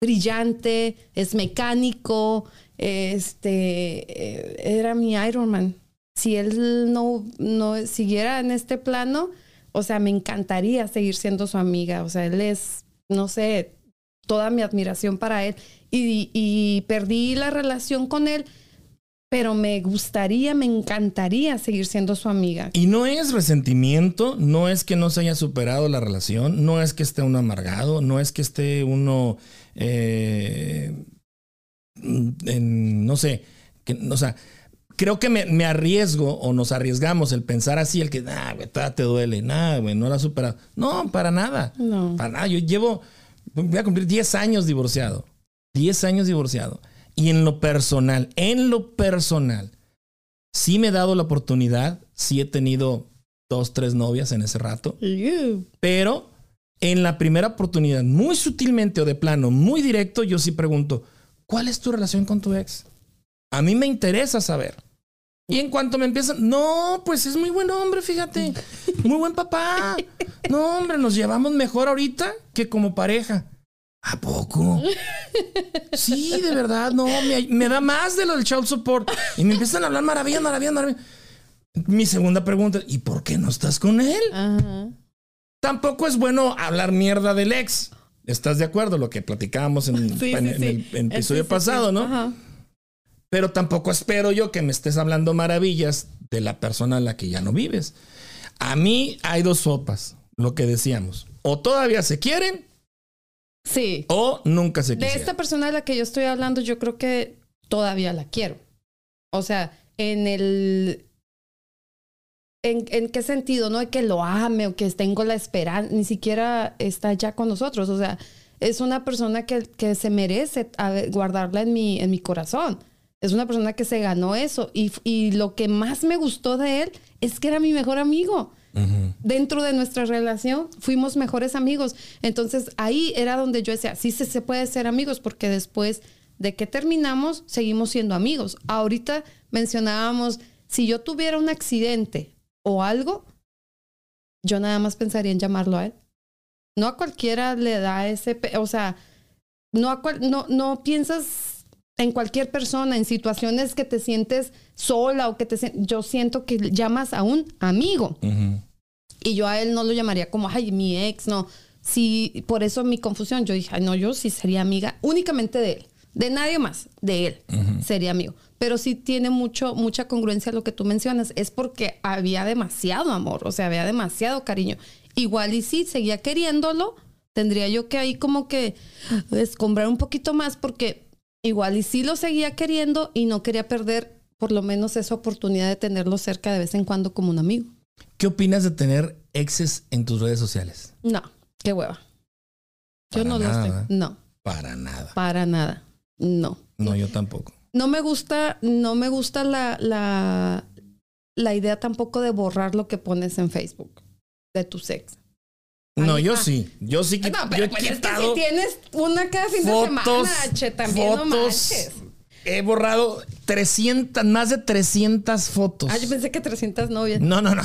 brillante, es mecánico, este, eh, era mi Iron Man. Si él no, no siguiera en este plano, o sea, me encantaría seguir siendo su amiga. O sea, él es, no sé, toda mi admiración para él. Y, y perdí la relación con él, pero me gustaría, me encantaría seguir siendo su amiga. Y no es resentimiento, no es que no se haya superado la relación, no es que esté uno amargado, no es que esté uno, eh, en, no sé, que, o sea, creo que me, me arriesgo o nos arriesgamos el pensar así, el que, nah, güey, te duele, nada, güey, no la has superado. No, para nada. No. Para nada. Yo llevo, voy a cumplir 10 años divorciado. 10 años divorciado. Y en lo personal, en lo personal, sí me he dado la oportunidad, sí he tenido dos, tres novias en ese rato, pero en la primera oportunidad, muy sutilmente o de plano, muy directo, yo sí pregunto, ¿cuál es tu relación con tu ex? A mí me interesa saber. Y en cuanto me empiezan, no, pues es muy buen hombre, fíjate, muy buen papá. No, hombre, nos llevamos mejor ahorita que como pareja. ¿A poco? Sí, de verdad, no, me, me da más de lo del child support. Y me empiezan a hablar maravillas, maravillas, maravillas. Mi segunda pregunta, ¿y por qué no estás con él? Ajá. Tampoco es bueno hablar mierda del ex. ¿Estás de acuerdo? Lo que platicábamos en, Sí, en- sí, en sí. el en el episodio pasado. ¿no? Ajá. Pero tampoco espero yo que me estés hablando maravillas de la persona a la que ya no vives. A mí hay dos sopas, lo que decíamos. O todavía se quieren Sí. o nunca se De quisieron. esta persona de la que yo estoy hablando, yo creo que todavía la quiero. O sea, en el. ¿En, en qué sentido? No de que lo ame o que tengo la esperanza, ni siquiera está ya con nosotros. O sea, es una persona que, que se merece guardarla en mi, en mi corazón. Es una persona que se ganó eso. Y, y lo que más me gustó de él es que era mi mejor amigo dentro de nuestra relación fuimos mejores amigos. Entonces ahí era donde yo decía, sí se, se puede ser amigos porque después de que terminamos seguimos siendo amigos. Ahorita mencionábamos, si yo tuviera un accidente o algo, yo nada más pensaría en llamarlo a él. No a cualquiera le da ese, o sea, no, a cual- no, no piensas en cualquier persona, en situaciones que te sientes sola o que te yo siento que llamas a un amigo. Y yo a él no lo llamaría como, ay, mi ex, no. Sí, por eso mi confusión. Yo dije, ay, no, yo sí sería amiga únicamente de él. De nadie más, de él. Sería amigo. Pero sí tiene mucho, mucha congruencia lo que tú mencionas. Es porque había demasiado amor, o sea, había demasiado cariño. Igual y sí, seguía queriéndolo. Tendría yo que ahí como que escombrar un poquito más porque igual y sí lo seguía queriendo y no quería perder por lo menos esa oportunidad de tenerlo cerca de vez en cuando como un amigo. ¿Qué opinas de tener exes en tus redes sociales? No, qué hueva. Yo no nada. los tengo. No, Para nada. para nada. No. No, yo tampoco. No me gusta, no me gusta la, la, la idea tampoco de borrar lo que pones en Facebook de tu sex. No, yo ah. sí. Yo sí que No, yo pero he pues es que quitado si tienes una cada fin de fotos, semana, che, también no fotos. manches. He borrado 300, más de 300 fotos. Ah, yo pensé que 300 novias. No, no, no.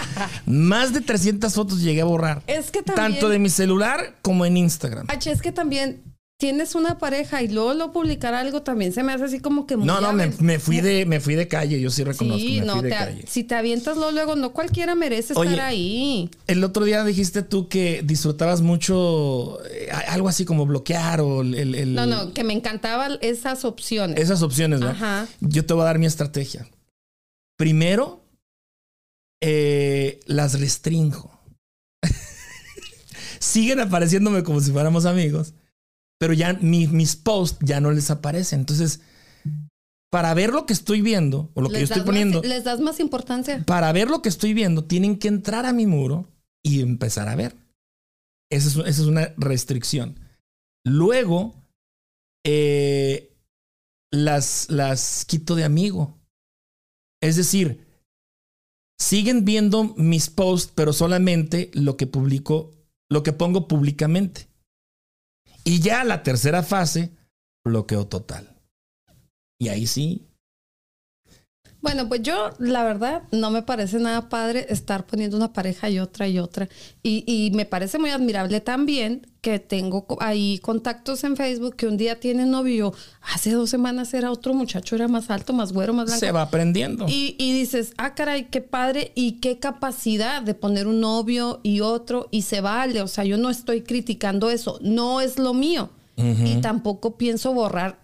[LAUGHS] más de 300 fotos llegué a borrar. Es que también... Tanto de mi celular como en Instagram. Ah, che, es que también tienes una pareja y luego lo publicar algo también se me hace así como que muy No, no, me, me fui de, me fui de calle, yo sí reconozco, Sí, me no, fui de te- calle. si te avientas luego, luego, no cualquiera merece Oye, estar ahí. El otro día dijiste tú que disfrutabas mucho eh, algo así como bloquear o el, el- el- No, no, que me encantaban esas opciones. esas opciones, ¿no? Ajá. Yo te voy a dar mi estrategia. Primero, eh, las restringo. [LAUGHS] Siguen apareciéndome como si fuéramos amigos, pero ya mi- mis posts ya no les aparecen. Entonces, para ver lo que estoy viendo o lo que yo estoy poniendo, Más, les das más importancia. para ver lo que estoy viendo, tienen que entrar a mi muro y empezar a ver. Esa es, esa es una restricción. Luego, eh, las, las quito de amigo. Es decir, siguen viendo mis posts, pero solamente lo que publico, lo que pongo públicamente. Y ya la tercera fase, bloqueo total. Y ahí sí, Bueno, pues yo, la verdad, no me parece nada padre estar poniendo una pareja y otra y otra. Y, y me parece muy admirable también que tengo ahí contactos en Facebook que un día tienen novio. Hace dos semanas era otro muchacho, era más alto, más güero, más blanco. se va aprendiendo. Y, y dices, ah, caray, qué padre y qué capacidad de poner un novio y otro y se vale. O sea, yo no estoy criticando eso, no es lo mío. Y tampoco pienso borrar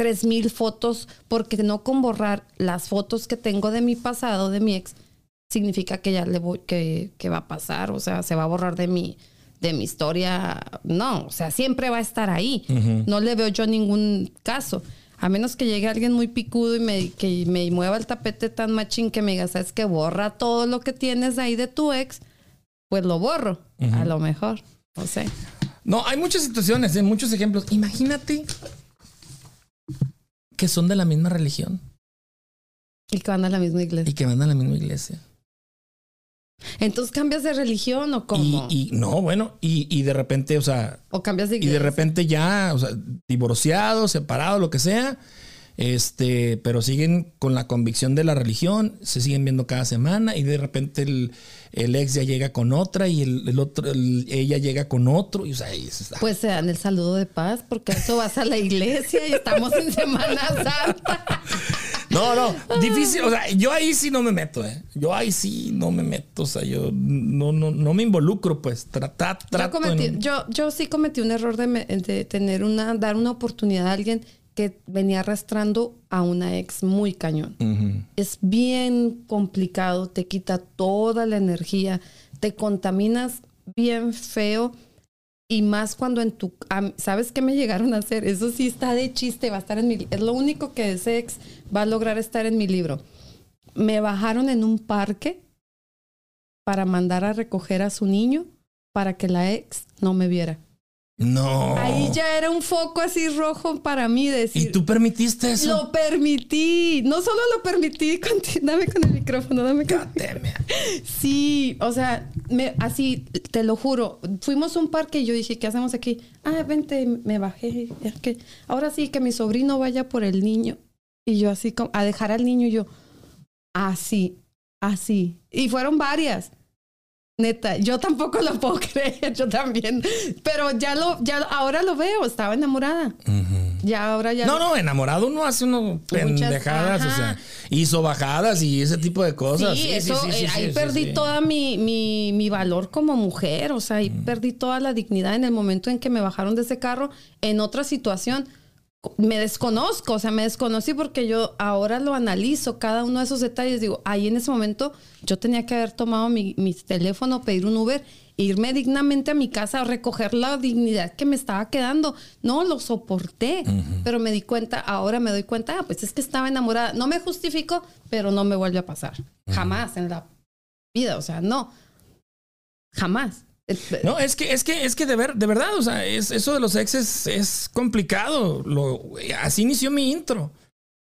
tres mil fotos porque no con borrar las fotos que tengo de mi pasado, de mi ex, significa que ya le voy, que, que va a pasar. O sea, se va a borrar de mi, de mi historia. No, o sea, siempre va a estar ahí. No le veo yo ningún caso. A menos que llegue alguien muy picudo y me, que me mueva el tapete tan machín que me diga, sabes que borra todo lo que tienes ahí de tu ex, pues lo borro. A lo mejor. No sé. No, hay muchas situaciones, hay muchos ejemplos. Imagínate que son de la misma religión Y que van a la misma iglesia. y que van a la misma iglesia. Entonces cambias de religión o cómo? Y, y no, bueno, y, y de repente, o sea, o cambias de y iglesia. de repente ya, o sea, divorciados, separados, lo que sea, este, pero siguen con la convicción de la religión, se siguen viendo cada semana y de repente el, el ex ya llega con otra y el, el otro, el- ella llega con otro y o sea, está- Pues se dan el saludo de paz, porque eso vas a la iglesia y estamos en Semana Santa. No, no, difícil. O sea, yo ahí sí no me meto, ¿eh? Yo ahí sí no me meto. O sea, yo no, no, no me involucro, pues. Trata, Yo, trato. cometí- en- yo, yo sí cometí un error de, me- de tener una, dar una oportunidad a alguien que venía arrastrando a una ex muy cañón. Es bien complicado, te quita toda la energía, te contaminas bien feo y más cuando en tu... ¿Sabes qué me llegaron a hacer? Eso sí está de chiste, va a estar en mi... Es lo único que ese ex va a lograr estar en mi libro. Me bajaron en un parque para mandar a recoger a su niño para que la ex no me viera. No. Ahí ya era un foco así rojo para mí decir... ¿Y tú permitiste eso? Lo permití. No solo lo permití, [LAUGHS] conti- dame con el micrófono, dame con. Sí, o sea, me, así, te lo juro. Fuimos a un parque y yo dije, ¿qué hacemos aquí? Ah, vente, me bajé. Es que ahora sí, que mi sobrino vaya por el niño. Y yo así, como, a dejar al niño, y yo, así, así. Y fueron varias. Neta, yo tampoco lo puedo [LAUGHS] creer, yo también. Pero ya lo, ya ahora lo veo, estaba enamorada. Ya ahora ya. No, no, enamorado uno hace uno pendejadas, o ajá. sea, hizo bajadas y ese tipo de cosas. Sí, Sí, eso, sí, sí, sí, eh, ahí perdí toda mi, mi, mi valor como mujer, o sea, ahí perdí toda la dignidad en el momento en que me bajaron de ese carro en otra situación. Me desconozco, o sea, me desconocí porque yo ahora lo analizo, cada uno de esos detalles. Digo, ahí en ese momento yo tenía que haber tomado mi, mi teléfono, pedir un Uber, irme dignamente a mi casa a recoger la dignidad que me estaba quedando. No, lo soporté, pero me di cuenta, ahora me doy cuenta, ah, pues es que estaba enamorada. No me justifico, pero no me vuelve a pasar. Jamás en la vida, o sea, no. Jamás. Eh, No, es que, es que, es que de ver, de verdad, o sea, es, eso de los exes es complicado. Lo, así inició mi intro.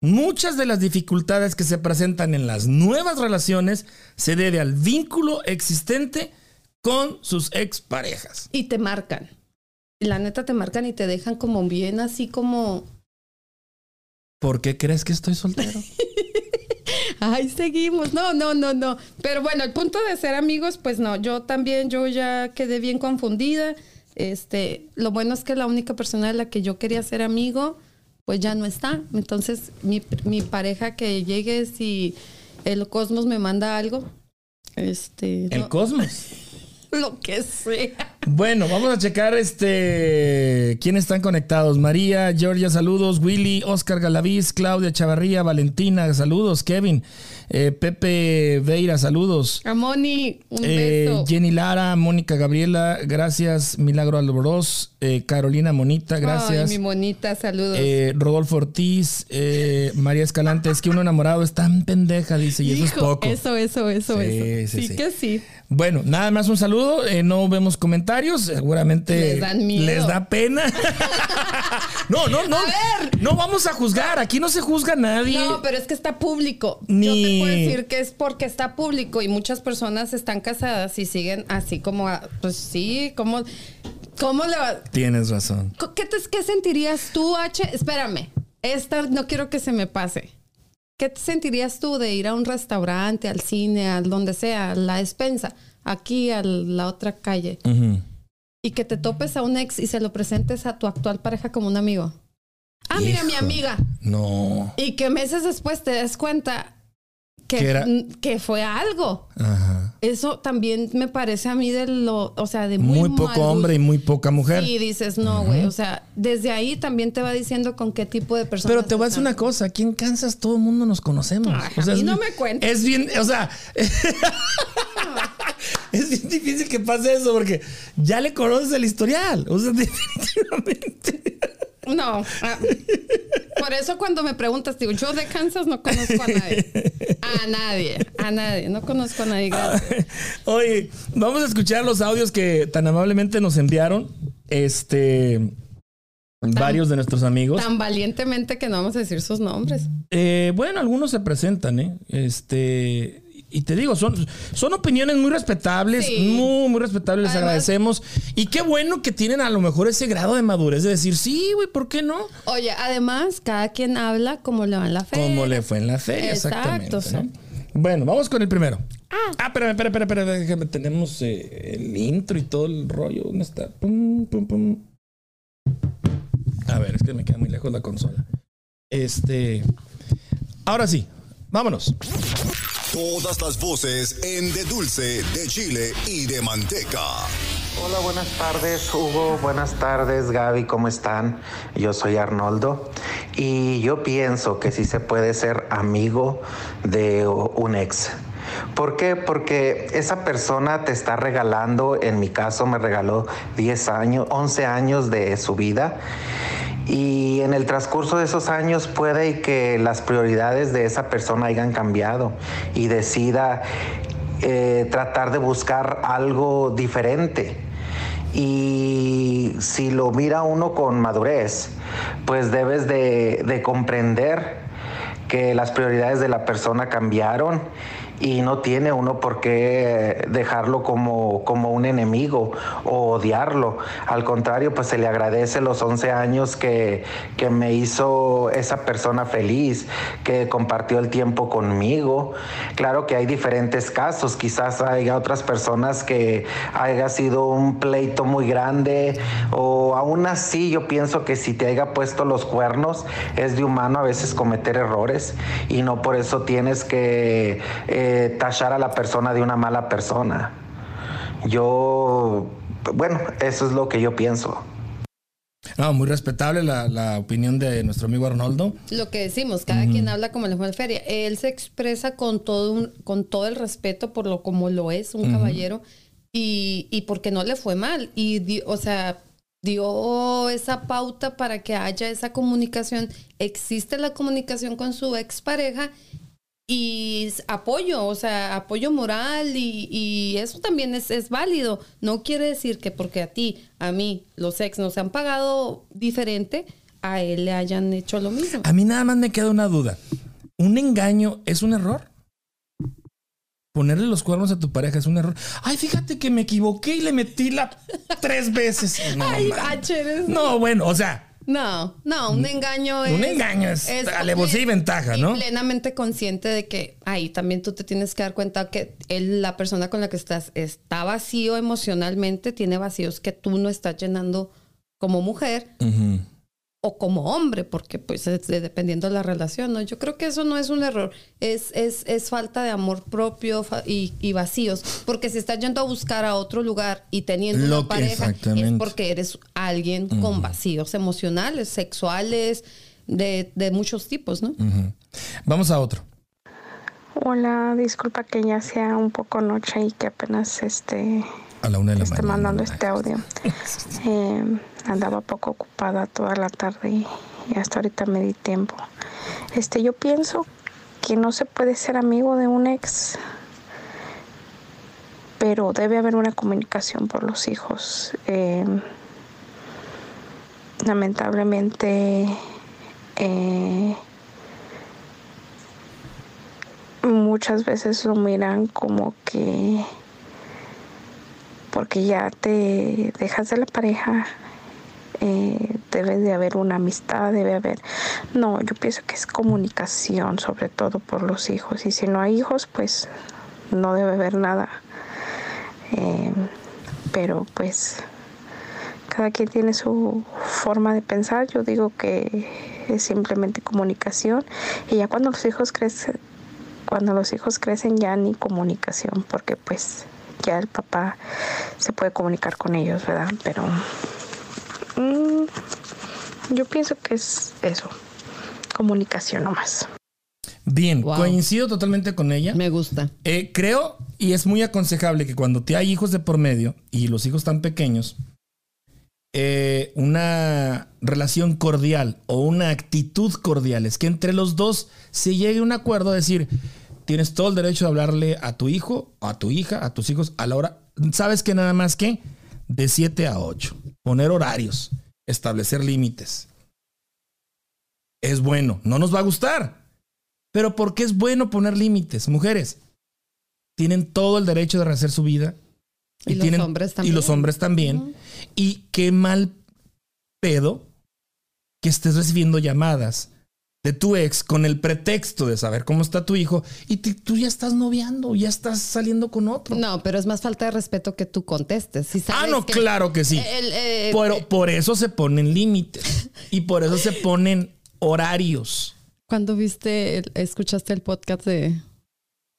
Muchas de las dificultades que se presentan en las nuevas relaciones se debe al vínculo existente con sus exparejas. Y te marcan. La neta te marcan y te dejan como bien así como... ¿Por qué crees que estoy soltero? [LAUGHS] Ay, seguimos. No, no, no, no. Pero bueno, el punto de ser amigos, pues no. Yo también, yo ya quedé bien confundida. Este, lo bueno es que la única persona de la que yo quería ser amigo, pues ya no está. Entonces, mi, mi pareja que llegue si el cosmos me manda algo, este, El no, cosmos. [LAUGHS] lo que sea. Bueno, vamos a checar este quiénes están conectados. María, Georgia, saludos. Willy, Oscar Galaviz, Claudia Chavarría, Valentina, saludos. Kevin, eh, Pepe Veira, saludos. A Moni, un Eh, beso. Jenny Lara, Mónica Gabriela, gracias. Milagro Alboros, eh, Carolina Monita, gracias. Ay, mi monita, saludos. Eh, Rodolfo Ortiz, María Escalante, es que uno enamorado es tan pendeja, dice, y eso es poco. Eso, eso, eso, Sí, eso. sí, Sí, sí. que sí. Bueno, nada más un saludo. no vemos comentarios. Seguramente Les dan miedo. les da pena. [LAUGHS] no, no, no. No vamos a juzgar. Aquí no se juzga a nadie. No, pero es que está público. Ni- Yo te puedo decir que es porque está público y muchas personas están casadas y siguen así como, a- pues sí, como, ¿cómo le va? Tienes razón. ¿Qué, te- qué sentirías tú, H? Espérame, esta no quiero que se me pase. ¿Qué te sentirías tú de ir a un restaurante, al cine, al donde sea, a la despensa, aquí a la otra calle, y que te topes a un ex y se lo presentes a tu actual pareja como un amigo? Ah, mira, mi amiga. No. Y que meses después te des cuenta que, Que era- que fue algo. Ajá. Eso también me parece a mí de lo, o sea, de muy, Muy, mal poco hombre y muy poca mujer. Y dices, no, güey. O sea, desde ahí también te va diciendo con qué tipo de personas. Pero te voy a decir una cosa, aquí en Kansas todo el mundo nos conocemos. Ay, a mí es no me cuentes. Es bien, o sea, [LAUGHS] es bien difícil que pase eso porque ya le conoces el historial. O sea, [LAUGHS] definitivamente. No. ah, por eso cuando me preguntas, digo, yo de Kansas no conozco a nadie. A nadie, a nadie. No conozco a nadie. Gracias. [LAUGHS] Oye, vamos a escuchar los audios que tan amablemente nos enviaron. Este. Varios de nuestros amigos. Tan valientemente que no vamos a decir sus nombres. Eh, bueno, algunos se presentan, ¿eh? Este. Y te digo, son, son opiniones muy respetables, Sí. muy, muy respetables, les agradecemos. Y qué bueno que tienen a lo mejor ese grado de madurez de decir, sí, güey, ¿por qué no? Oye, además, cada quien habla como le va en la fe. Como le fue en la feria, Exacto, exactamente. ¿no? Bueno, vamos con el primero. Ah, espérame, espérame, espérame, espérame, déjame, tenemos eh, el intro y todo el rollo. ¿Dónde está? Pum, pum, pum. A ver, es que me queda muy lejos la consola. Este. Ahora sí, vámonos. Todas las voces en de dulce, de chile y de manteca. Hola, buenas tardes Hugo, buenas tardes Gaby, ¿cómo están? Yo soy Arnoldo y yo pienso que sí se puede ser amigo de un ex. ¿Por qué? Porque esa persona te está regalando, en mi caso me regaló 10 años, 11 años de su vida y en el transcurso de esos años puede que las prioridades de esa persona hayan cambiado y decida eh, tratar de buscar algo diferente. Y si lo mira uno con madurez, pues debes de comprender que las prioridades de la persona cambiaron y no tiene uno por qué dejarlo como, como un enemigo o odiarlo. Al contrario, pues se le agradece los 11 años que, que me hizo esa persona feliz, que compartió el tiempo conmigo. Claro que hay diferentes casos, quizás haya otras personas que haya sido un pleito muy grande o aún así yo pienso que si te haya puesto los cuernos es de humano a veces cometer errores y no por eso tienes que... Eh, tachar a la persona de una mala persona. Yo, bueno, eso es lo que yo pienso. No, muy respetable la, opinión de nuestro amigo Arnoldo. Lo que decimos, cada quien habla como le fue en feria. Él se expresa con todo, un, con todo el respeto por lo como lo es un caballero y, y porque no le fue mal. Y, o sea, dio esa pauta para que haya esa comunicación. Existe la comunicación con su expareja y apoyo, o sea, apoyo moral y, eso también es, es, válido. No quiere decir que porque a ti, a mí, los ex nos han pagado diferente, a él le hayan hecho lo mismo. A mí nada más me queda una duda. ¿Un engaño es un error? Ponerle los cuernos a tu pareja es un error. Ay, fíjate que me equivoqué y le metí la tres veces. [LAUGHS] No, Ay, no bueno, o sea, no, no, un engaño es. Un engaño es, alevosía y ventaja, ¿no? Y plenamente consciente de que ahí también tú te tienes que dar cuenta que él, la persona con la que estás, está vacío emocionalmente, tiene vacíos que tú no estás llenando como mujer o como hombre, porque pues dependiendo de la relación, ¿no? Yo creo que eso no es un error, es, es, es falta de amor propio y, vacíos, porque si estás yendo a buscar a otro lugar y teniendo una pareja, es porque eres alguien con vacíos emocionales, sexuales, de, muchos tipos, ¿no? Vamos a otro. Hola, disculpa que ya sea un poco noche y que apenas este a la una de la esté mandando este audio. [LAUGHS] Eh, andaba poco ocupada toda la tarde y, hasta ahorita me di tiempo. Este, yo pienso que no se puede ser amigo de un ex, pero debe haber una comunicación por los hijos. Eh, lamentablemente, muchas veces lo miran como que porque ya te dejas de la pareja, eh, debe de haber una amistad, debe haber... No, yo pienso que es comunicación, sobre todo por los hijos. Y si no hay hijos, pues no debe haber nada. Eh, pero pues cada quien tiene su forma de pensar. Yo digo que es simplemente comunicación. Y ya cuando los hijos crecen, cuando los hijos crecen ya ni comunicación, porque pues ya el papá se puede comunicar con ellos, ¿verdad? Pero yo pienso que es eso, comunicación nomás. Bien, coincido totalmente con ella. Me gusta. Eh, creo y es muy aconsejable que cuando te hay hijos de por medio y los hijos tan pequeños, eh, una relación cordial o una actitud cordial es que entre los dos se llegue a un acuerdo a decir, tienes todo el derecho de hablarle a tu hijo, a tu hija, a tus hijos a la hora. ¿Sabes que nada más que? De 7 a 8. Poner horarios, establecer límites. Es bueno, no nos va a gustar. Pero ¿por qué es bueno poner límites? Mujeres, tienen todo el derecho de rehacer su vida. Y, los hombres también. Y los hombres también. Y qué mal pedo que estés recibiendo llamadas de tu ex con el pretexto de saber cómo está tu hijo y tú ya estás noviando, ya estás saliendo con otro. No, pero es más falta de respeto que tú contestes. ah, no, claro que sí. pero eh, por eso se ponen límites y por eso se ponen horarios. ¿Cuándo viste, el- escuchaste el podcast de,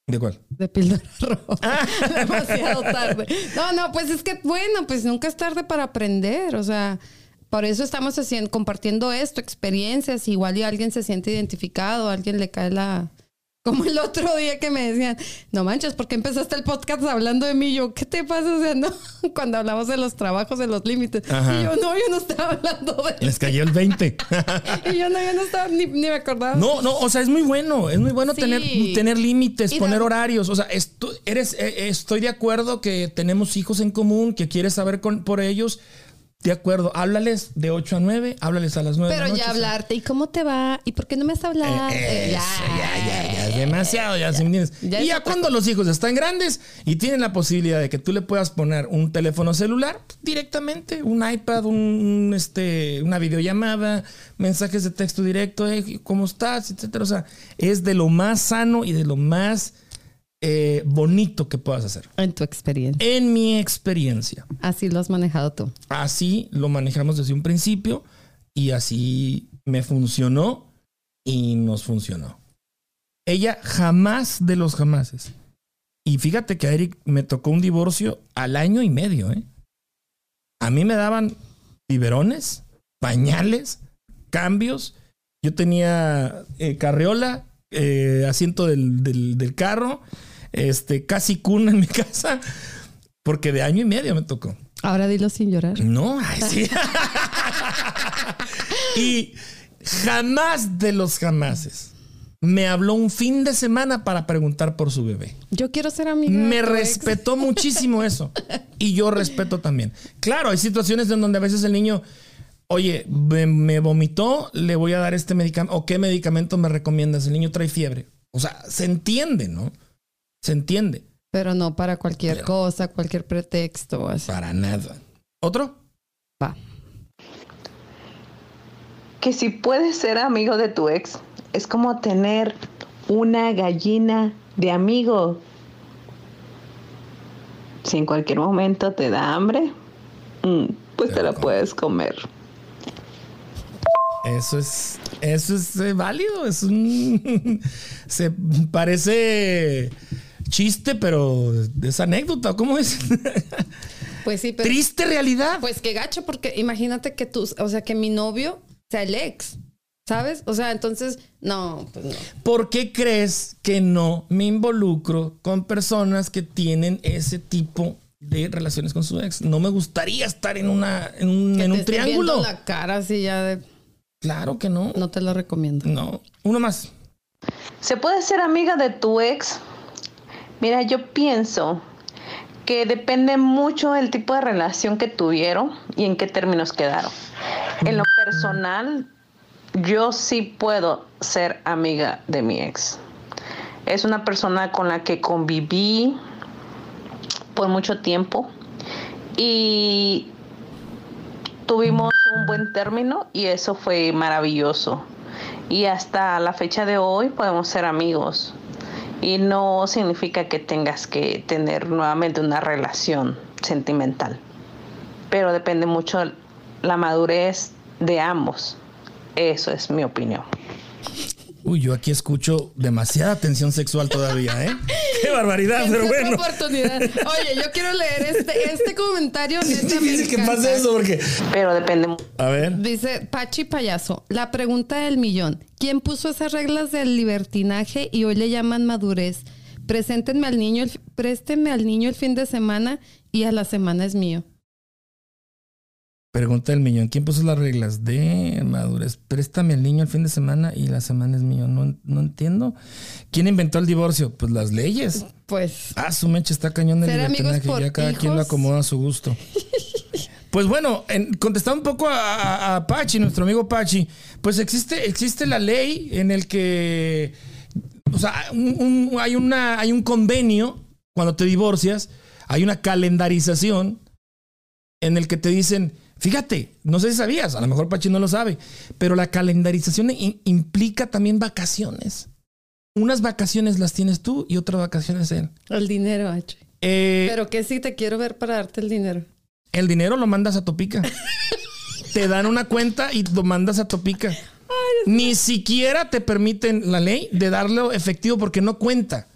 ¿De cuál? de Píldora [LAUGHS] Roja? Demasiado tarde. No, no, pues es que, bueno, pues nunca es tarde para aprender. O sea, por eso estamos haciendo, compartiendo esto, experiencias. Igual y alguien se siente identificado, a alguien le cae la... Como el otro día que me decían, no manches, ¿por qué empezaste el podcast hablando de mí? Yo, ¿qué te pasa? O sea, no, [LAUGHS] cuando hablamos de los trabajos, de los límites. Ajá. Y yo, no, yo no estaba hablando de [LAUGHS] Les cayó el [LAUGHS] 20. Y yo no, yo no estaba, ni, ni me acordaba. No, no, o sea, es muy bueno, es muy bueno Sí. tener, tener límites, Y poner horarios. O sea, esto, eres, eh, estoy de acuerdo que tenemos hijos en común, que quieres saber con, por ellos. De acuerdo, háblales de 8 a 9, háblales a las 9 de Pero la noche. ya hablarte, ¿y cómo te va? ¿Y por qué no me has hablado? Eh, Eh, ya, ya, ya, es demasiado, ya, ¿sí me entiendes? Ya y ya cuando los hijos están grandes y tienen la posibilidad de que tú le puedas poner un teléfono celular directamente, un iPad, un, un, este, una videollamada, mensajes de texto directo, eh, ¿cómo estás? etcétera. O sea, es de lo más sano y de lo más eh, bonito que puedas hacer. En tu experiencia. En mi experiencia. Así lo has manejado tú. Así lo manejamos desde un principio y así me funcionó y nos funcionó. Ella jamás de los jamases. Y fíjate que a Eric me tocó un divorcio al año y medio. ¿eh? A mí me daban biberones, pañales, cambios. Yo tenía eh, carriola, eh, asiento del, del- del carro, este, casi cuna en mi casa, porque de año y medio me tocó. Ahora dilo sin llorar. No, ay, sí. [LAUGHS] y jamás de los jamases me habló un fin de semana para preguntar por su bebé. Yo quiero ser amiga. Me ex. respetó muchísimo eso. Y yo respeto también. Claro, hay situaciones en donde a veces el niño, oye, me, me vomitó, le voy a dar este medicamento. ¿O qué medicamento me recomiendas? El niño trae fiebre. O sea, se entiende, ¿no? Se entiende. Pero no para cualquier Pero- cosa, cualquier pretexto. Así. Para nada. ¿Otro? Va. que si puedes ser amigo de tu ex, es como tener una gallina de amigo. Si en cualquier momento te da hambre, mm, pues te la puedes comer. Eso es, eso es eh, válido. Es un, [LAUGHS] se parece chiste, pero es anécdota. ¿Cómo es? [LAUGHS] Pues sí, pero. Triste realidad. Pues qué gacho, porque imagínate que tú, o sea, que mi novio sea el ex. ¿Sabes? O sea, entonces, no, pues no. ¿Por qué crees que no me involucro con personas que tienen ese tipo de relaciones con su ex? No me gustaría estar en una en un, Que en te un triángulo. viendo la cara así ya de. Claro que no. No te lo recomiendo. No. Uno más. ¿Se puede ser amiga de tu ex? Mira, yo pienso que depende mucho el tipo de relación que tuvieron y en qué términos quedaron. En lo personal, yo sí puedo ser amiga de mi ex. Es una persona con la que conviví por mucho tiempo y tuvimos un buen término y eso fue maravilloso. Y hasta la fecha de hoy podemos ser amigos. Y no significa que tengas que tener nuevamente una relación sentimental. Pero depende mucho la madurez de ambos. Eso es mi opinión. Uy, yo aquí escucho demasiada tensión sexual todavía, ¿eh? [LAUGHS] Qué barbaridad, pero es bueno. oportunidad. Oye, yo quiero leer este, este comentario. [LAUGHS] me Dice que pase eso porque. Pero depende A ver. Dice Pachi Payaso, la pregunta del millón. ¿Quién puso esas reglas del libertinaje y hoy le llaman madurez? Preséntenme al niño, el, préstenme al niño el fin de semana y a la semana es mío. Pregunta del millón. ¿Quién puso las reglas de madurez? Préstame al niño el fin de semana y la semana es mío. No, no entiendo. ¿Quién inventó el divorcio? Pues las leyes. Pues Ah, su mecha está cañón de libertinaje. Ya cada quien lo hijos. acomoda a su gusto. [LAUGHS] Pues bueno, en, contestando un poco a, a- a Pachi, nuestro amigo Pachi, pues existe, existe la ley en el que, o sea, un- un- hay, una, hay un convenio cuando te divorcias, hay una calendarización en el que te dicen, fíjate, no sé si sabías, a lo mejor Pachi no lo sabe, pero la calendarización implica también vacaciones. Unas vacaciones las tienes tú y otras vacaciones él. el dinero, H. Eh, Pero que sí te quiero ver para darte el dinero. el dinero lo mandas a Topica. [LAUGHS] Te dan una cuenta y lo mandas a Topica. Ni siquiera te permiten la ley de darlo efectivo porque no cuenta.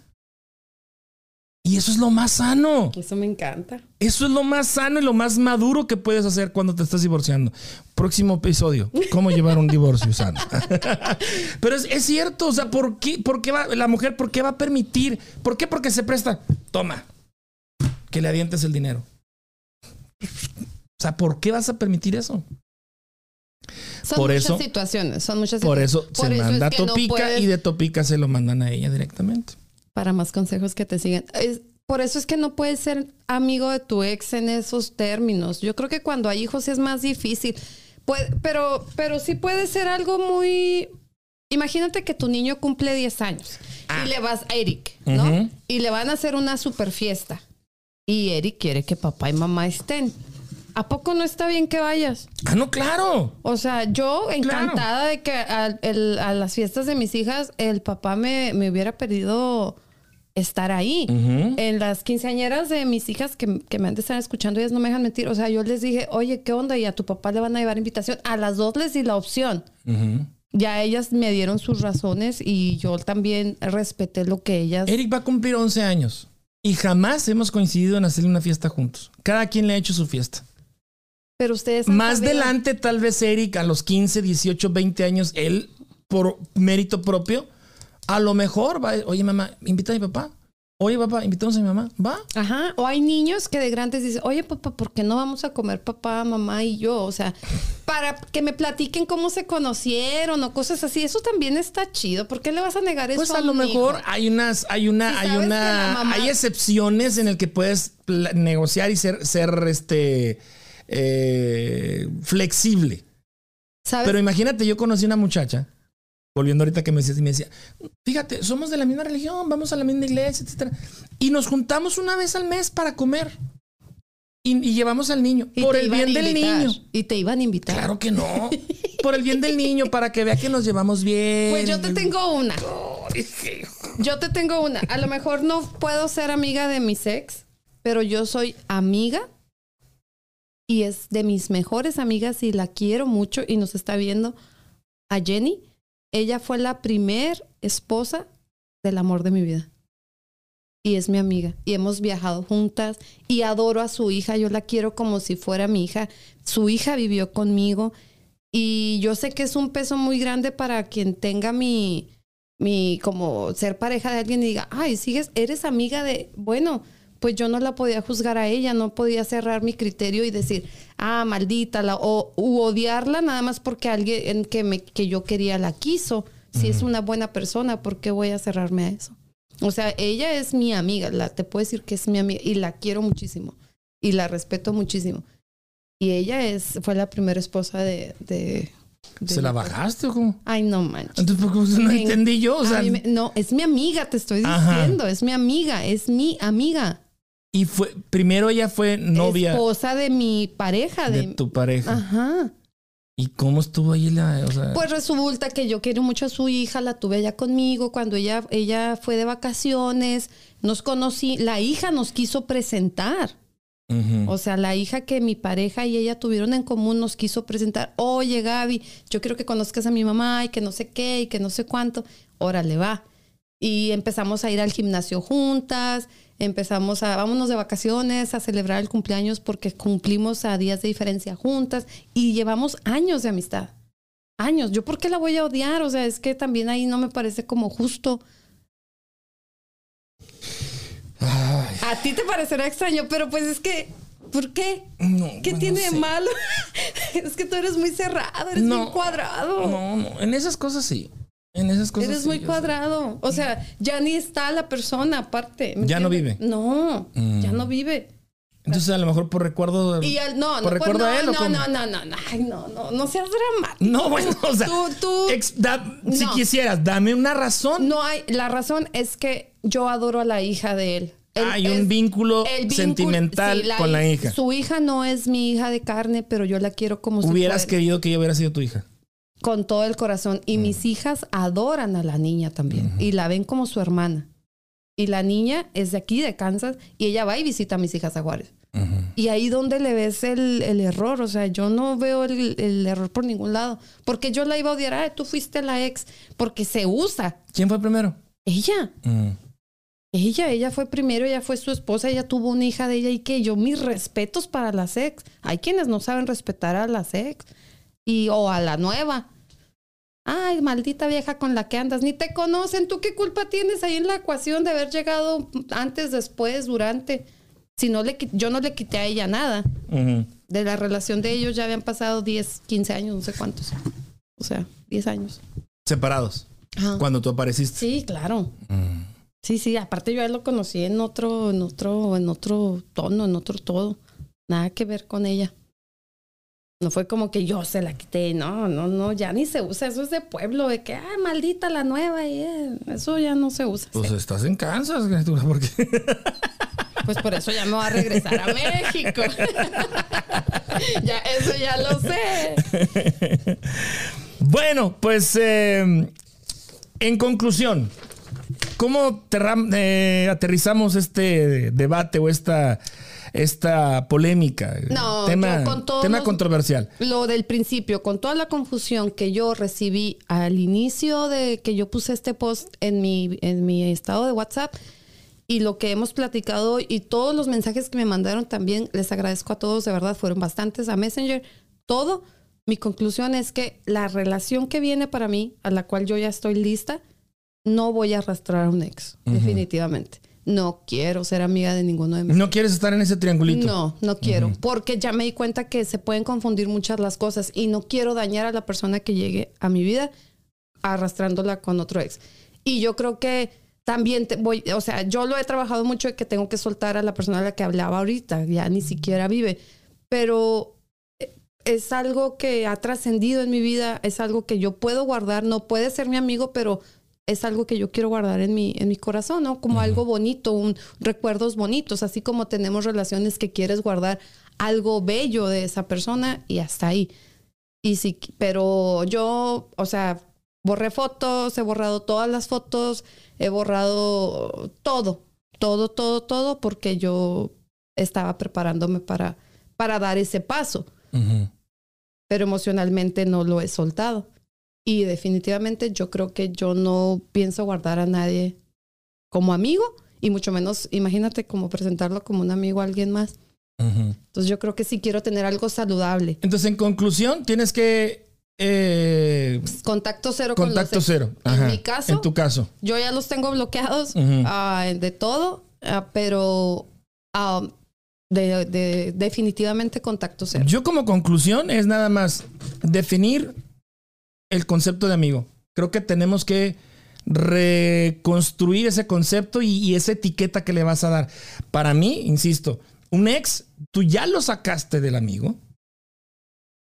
Y eso es lo más sano. Eso me encanta. Eso es lo más sano y lo más maduro que puedes hacer cuando te estás divorciando. Próximo episodio, cómo llevar un divorcio sano. [LAUGHS] Pero es, es cierto, o sea, ¿por qué, por qué va la mujer, por qué va a permitir? ¿Por qué? Porque se presta. Toma, que le avientes el dinero. O sea, ¿por qué vas a permitir eso? Son Por muchas eso- situaciones, son muchas Por situaciones. eso se manda a que Topica puedes- y de Topica se lo mandan a ella directamente. Para más consejos que te siguen. Es- por eso es que no puedes ser amigo de tu ex en esos términos. Yo creo que cuando hay hijos es más difícil. Puede- pero, pero sí puede ser algo muy... Imagínate que tu niño cumple 10 años y le vas a Eric, ¿no? Ah. Y le van a hacer una super fiesta. Y Eric quiere que papá y mamá estén. ¿A poco no está bien que vayas? Ah, no, claro. O sea, yo encantada de que a, el- a las fiestas de mis hijas el papá me, me hubiera pedido estar ahí. Ujú. En las quinceañeras de mis hijas que, que me han de estar escuchando, ellas no me dejan mentir. O sea, yo les dije, oye, ¿qué onda? Y a tu papá le van a llevar invitación. A las dos les di la opción. Ujú. Ya ellas me dieron sus razones y yo también respeté lo que ellas... Eric va a cumplir 11 años y jamás hemos coincidido en hacerle una fiesta juntos. Cada quien le ha hecho su fiesta. Pero ustedes... Más sabido- adelante, tal vez Eric, a los 15, 18, 20 años, él, por mérito propio, a lo mejor va, oye mamá, invita a mi papá. Oye papá, invitamos a mi mamá. Va. Ajá, o hay niños que de grandes dicen, oye papá, ¿por qué no vamos a comer papá, mamá y yo? O sea, para que me platiquen cómo se conocieron o cosas así, eso también está chido. ¿Por qué le vas a negar eso Pues a a lo mejor hijo? hay unas, hay una, Si hay una, mamá- hay excepciones en el que puedes negociar y ser, ser este eh, flexible. ¿Sabes? Pero imagínate, yo conocí una muchacha, volviendo ahorita que me decía, y me decía, fíjate, somos de la misma religión, vamos a la misma iglesia, etcétera. Y nos juntamos una vez al mes para comer. Y, y llevamos al niño. Y por el bien del niño. Y te iban a invitar. Claro que no. [LAUGHS] Por el bien del niño, para que vea que nos llevamos bien. Pues yo te tengo una. Yo te tengo una. A lo mejor no puedo ser amiga de mis ex, pero yo soy amiga y es de mis mejores amigas y la quiero mucho y nos está viendo a Jenny. Ella fue la primer esposa del amor de mi vida. Y es mi amiga. Y hemos viajado juntas y adoro a su hija. Yo la quiero como si fuera mi hija. Su hija vivió conmigo y yo sé que es un peso muy grande para quien tenga mi, mi, como ser pareja de alguien y diga, ay, sigues, eres amiga de, bueno, pues yo no la podía juzgar a ella, no podía cerrar mi criterio y decir, ah, maldita, la, o u odiarla nada más porque alguien que, me, que yo quería la quiso. Si es una buena persona, ¿por qué voy a cerrarme a eso? O sea, ella es mi amiga, la, te puedo decir que es mi amiga y la quiero muchísimo y la respeto muchísimo. Y ella es, fue la primera esposa de... ¿Se la bajaste o cómo? Ay, no manches. Entonces, ¿por qué no entendí yo? O sea, me- no, es mi amiga, te estoy Ajá. diciendo. Es mi amiga, es mi amiga. Y fue, primero ella fue novia Esposa de mi pareja. de De, tu pareja. Ajá. ¿Y cómo estuvo ahí la, o sea, Pues resulta que yo quiero mucho a su hija, la tuve allá conmigo cuando ella, ella fue de vacaciones, nos conocí, la hija nos quiso presentar. ujú. O sea, la hija que mi pareja y ella tuvieron en común nos quiso presentar, oye Gaby, yo quiero que conozcas a mi mamá y que no sé qué y que no sé cuánto. Órale, va. Y empezamos a ir al gimnasio juntas, empezamos a, vámonos de vacaciones, a celebrar el cumpleaños porque cumplimos a días de diferencia juntas y llevamos años de amistad. Años. ¿Yo por qué la voy a odiar? O sea, es que también ahí no me parece como justo. Ay, A ti te parecerá extraño, pero pues es que, ¿por qué? no, ¿Qué bueno, tiene de sí. malo? [LAUGHS] es que tú eres muy cerrado, eres No. muy cuadrado. No, no, en esas cosas sí. En esas cosas eres sí, muy sé. cuadrado. O sea, ya ni está la persona aparte. ¿me Ya no vive. No, Mm. ya no vive. Entonces a lo mejor por recuerdo Y al- no, no, ¿Por recuerdo no, a él o no, no, no, no, no, ay, no, no, no seas dramático. No, bueno, o sea, Tú, tú, ex- da- si quisieras, dame una razón. no hay, la razón es que yo adoro a la hija de él. Él Hay es- un vínculo sentimental sí, la con la hij- hija. Su hija no es mi hija de carne, pero yo la quiero como si Hubieras fuera- querido que ella hubiera sido tu hija. Con todo el corazón. Y mis hijas adoran a la niña también y la ven como su hermana. Y la niña es de aquí, de Kansas, y ella va y visita a mis hijas a Juárez. Y ahí donde le ves el, el error, o sea, yo no veo el, el error por ningún lado. Porque yo la iba a odiar, ay, tú fuiste la ex, porque se usa. ¿Quién fue primero? Ella, Mm. ella, ella fue primero, ella fue su esposa, ella tuvo una hija de ella y que yo, mis respetos para las ex. Hay quienes no saben respetar a las ex y, o a la nueva. Ay, maldita vieja con la que andas, ni te conocen. ¿Tú qué culpa tienes ahí en la ecuación de haber llegado antes, después, durante? Si no le, yo no le quité a ella nada. De la relación de ellos ya habían pasado 10, 15 años, no sé cuántos. O sea, 10 años. Separados. Ajá. Cuando tú apareciste. Sí, claro. Mm. Sí, sí, aparte yo a él lo conocí en otro, en otro, en otro tono, en otro todo. Nada que ver con ella. No fue como que yo se la quité, no, no, no, ya ni se usa, eso es de pueblo, de que, ah, maldita la nueva, y eh, eso ya no se usa. Pues estás en Kansas, criatura, porque [LAUGHS] Pues por eso ya me voy a regresar a México. [LAUGHS] ya, eso ya lo sé. [LAUGHS] Bueno, pues eh, en conclusión, ¿cómo eh, aterrizamos este debate o esta, esta polémica? No, tema, con tema los- controversial. Lo del principio, con toda la confusión que yo recibí al inicio de que yo puse este post en mi, en mi estado de WhatsApp y lo que hemos platicado hoy y todos los mensajes que me mandaron también, les agradezco a todos, de verdad, fueron bastantes a Messenger, todo. Mi conclusión es que la relación que viene para mí, a la cual yo ya estoy lista, no voy a arrastrar a un ex, definitivamente. No quiero ser amiga de ninguno de mis ¿No quieres estar en ese triangulito? no, no quiero, porque ya me di cuenta que se pueden confundir muchas las cosas y no quiero dañar a la persona que llegue a mi vida arrastrándola con otro ex. Y yo creo que también te voy, o sea, yo lo he trabajado mucho de que tengo que soltar a la persona a la que hablaba ahorita, ya ni siquiera vive, pero eh, es algo que ha trascendido en mi vida, es algo que yo puedo guardar, no puede ser mi amigo, pero es algo que yo quiero guardar en mi, en mi corazón, ¿no? Como algo bonito, un, recuerdos bonitos, así como tenemos relaciones que quieres guardar algo bello de esa persona y hasta ahí. Y sí, pero yo, o sea, borré fotos, he borrado todas las fotos, he borrado todo, todo, todo, todo, porque yo estaba preparándome para, para dar ese paso, pero emocionalmente no lo he soltado. Y definitivamente yo creo que yo no pienso guardar a nadie como amigo y mucho menos, imagínate como presentarlo como un amigo a alguien más. Entonces yo creo que sí quiero tener algo saludable. Entonces, en conclusión, tienes que... eh, Contacto cero con contacto los ex. cero. En mi caso, En tu caso. yo ya los tengo bloqueados ah, de todo, ah, pero ah, de, de- definitivamente contacto cero. Yo como conclusión es nada más definir el concepto de amigo. Creo que tenemos que reconstruir ese concepto y, esa etiqueta que le vas a dar. Para mí, insisto, un ex, tú ya lo sacaste del amigo,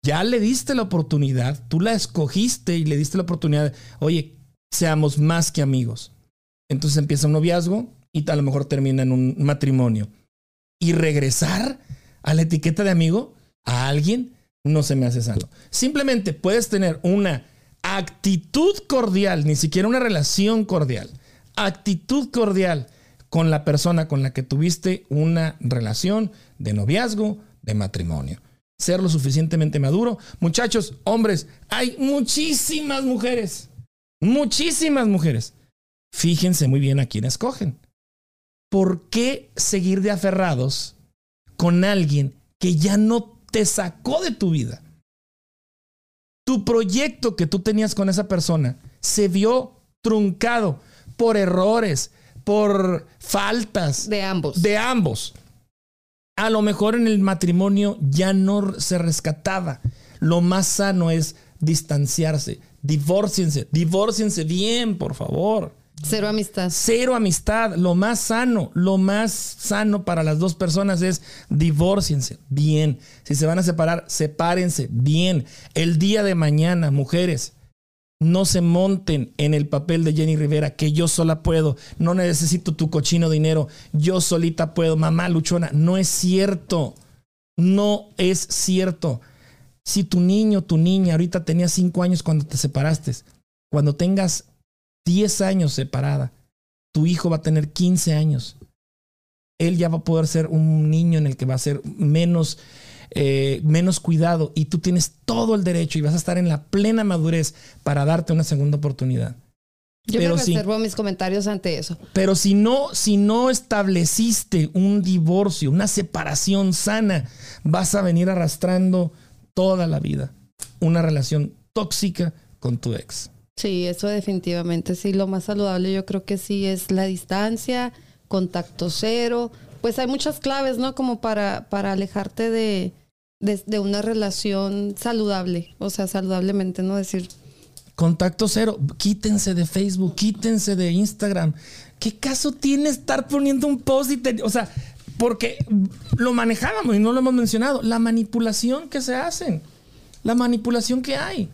ya le diste la oportunidad, tú la escogiste y le diste la oportunidad, oye, seamos más que amigos. Entonces empieza un noviazgo y a lo mejor termina en un matrimonio. Y regresar a la etiqueta de amigo a alguien no se me hace sano. Simplemente puedes tener una actitud cordial, ni siquiera una relación cordial, actitud cordial con la persona con la que tuviste una relación de noviazgo, de matrimonio. Ser lo suficientemente maduro. Muchachos, hombres, hay muchísimas mujeres, muchísimas mujeres. Fíjense muy bien a quién escogen. ¿Por qué seguir de aferrados con alguien que ya no te sacó de tu vida? Tu proyecto que tú tenías con esa persona se vio truncado por errores, por faltas De ambos. de ambos. A lo mejor en el matrimonio ya no se rescataba. Lo más sano es distanciarse. Divórciense, divórciense bien, por favor. Cero amistad. Cero amistad. Lo más sano, lo más sano para las dos personas es divórciense bien. Si se van a separar, sepárense bien. El día de mañana, mujeres, no se monten en el papel de Jenny Rivera, que yo sola puedo, no necesito tu cochino dinero, yo solita puedo, mamá luchona. No es cierto. No es cierto. Si tu niño, tu niña, ahorita tenía cinco años cuando te separaste, cuando tengas 10 años separada, tu hijo va a tener 15 años. él ya va a poder ser un niño en el que va a ser menos, eh, menos cuidado y tú tienes todo el derecho y vas a estar en la plena madurez para darte una segunda oportunidad. Yo Pero me reservo mis comentarios ante eso. Pero si no, si no estableciste un divorcio, una separación sana, vas a venir arrastrando toda la vida una relación tóxica con tu ex. Sí, eso definitivamente sí. Lo más saludable yo creo que sí es la distancia, contacto cero. Pues hay muchas claves, ¿no? Como para, para alejarte de, de, de una relación saludable. O sea, saludablemente, ¿no? Decir, Contacto cero. Quítense de Facebook, quítense de Instagram. ¿Qué caso tiene estar poniendo un post y te- o sea, porque lo manejábamos y no lo hemos mencionado, la manipulación que se hacen, la manipulación que hay.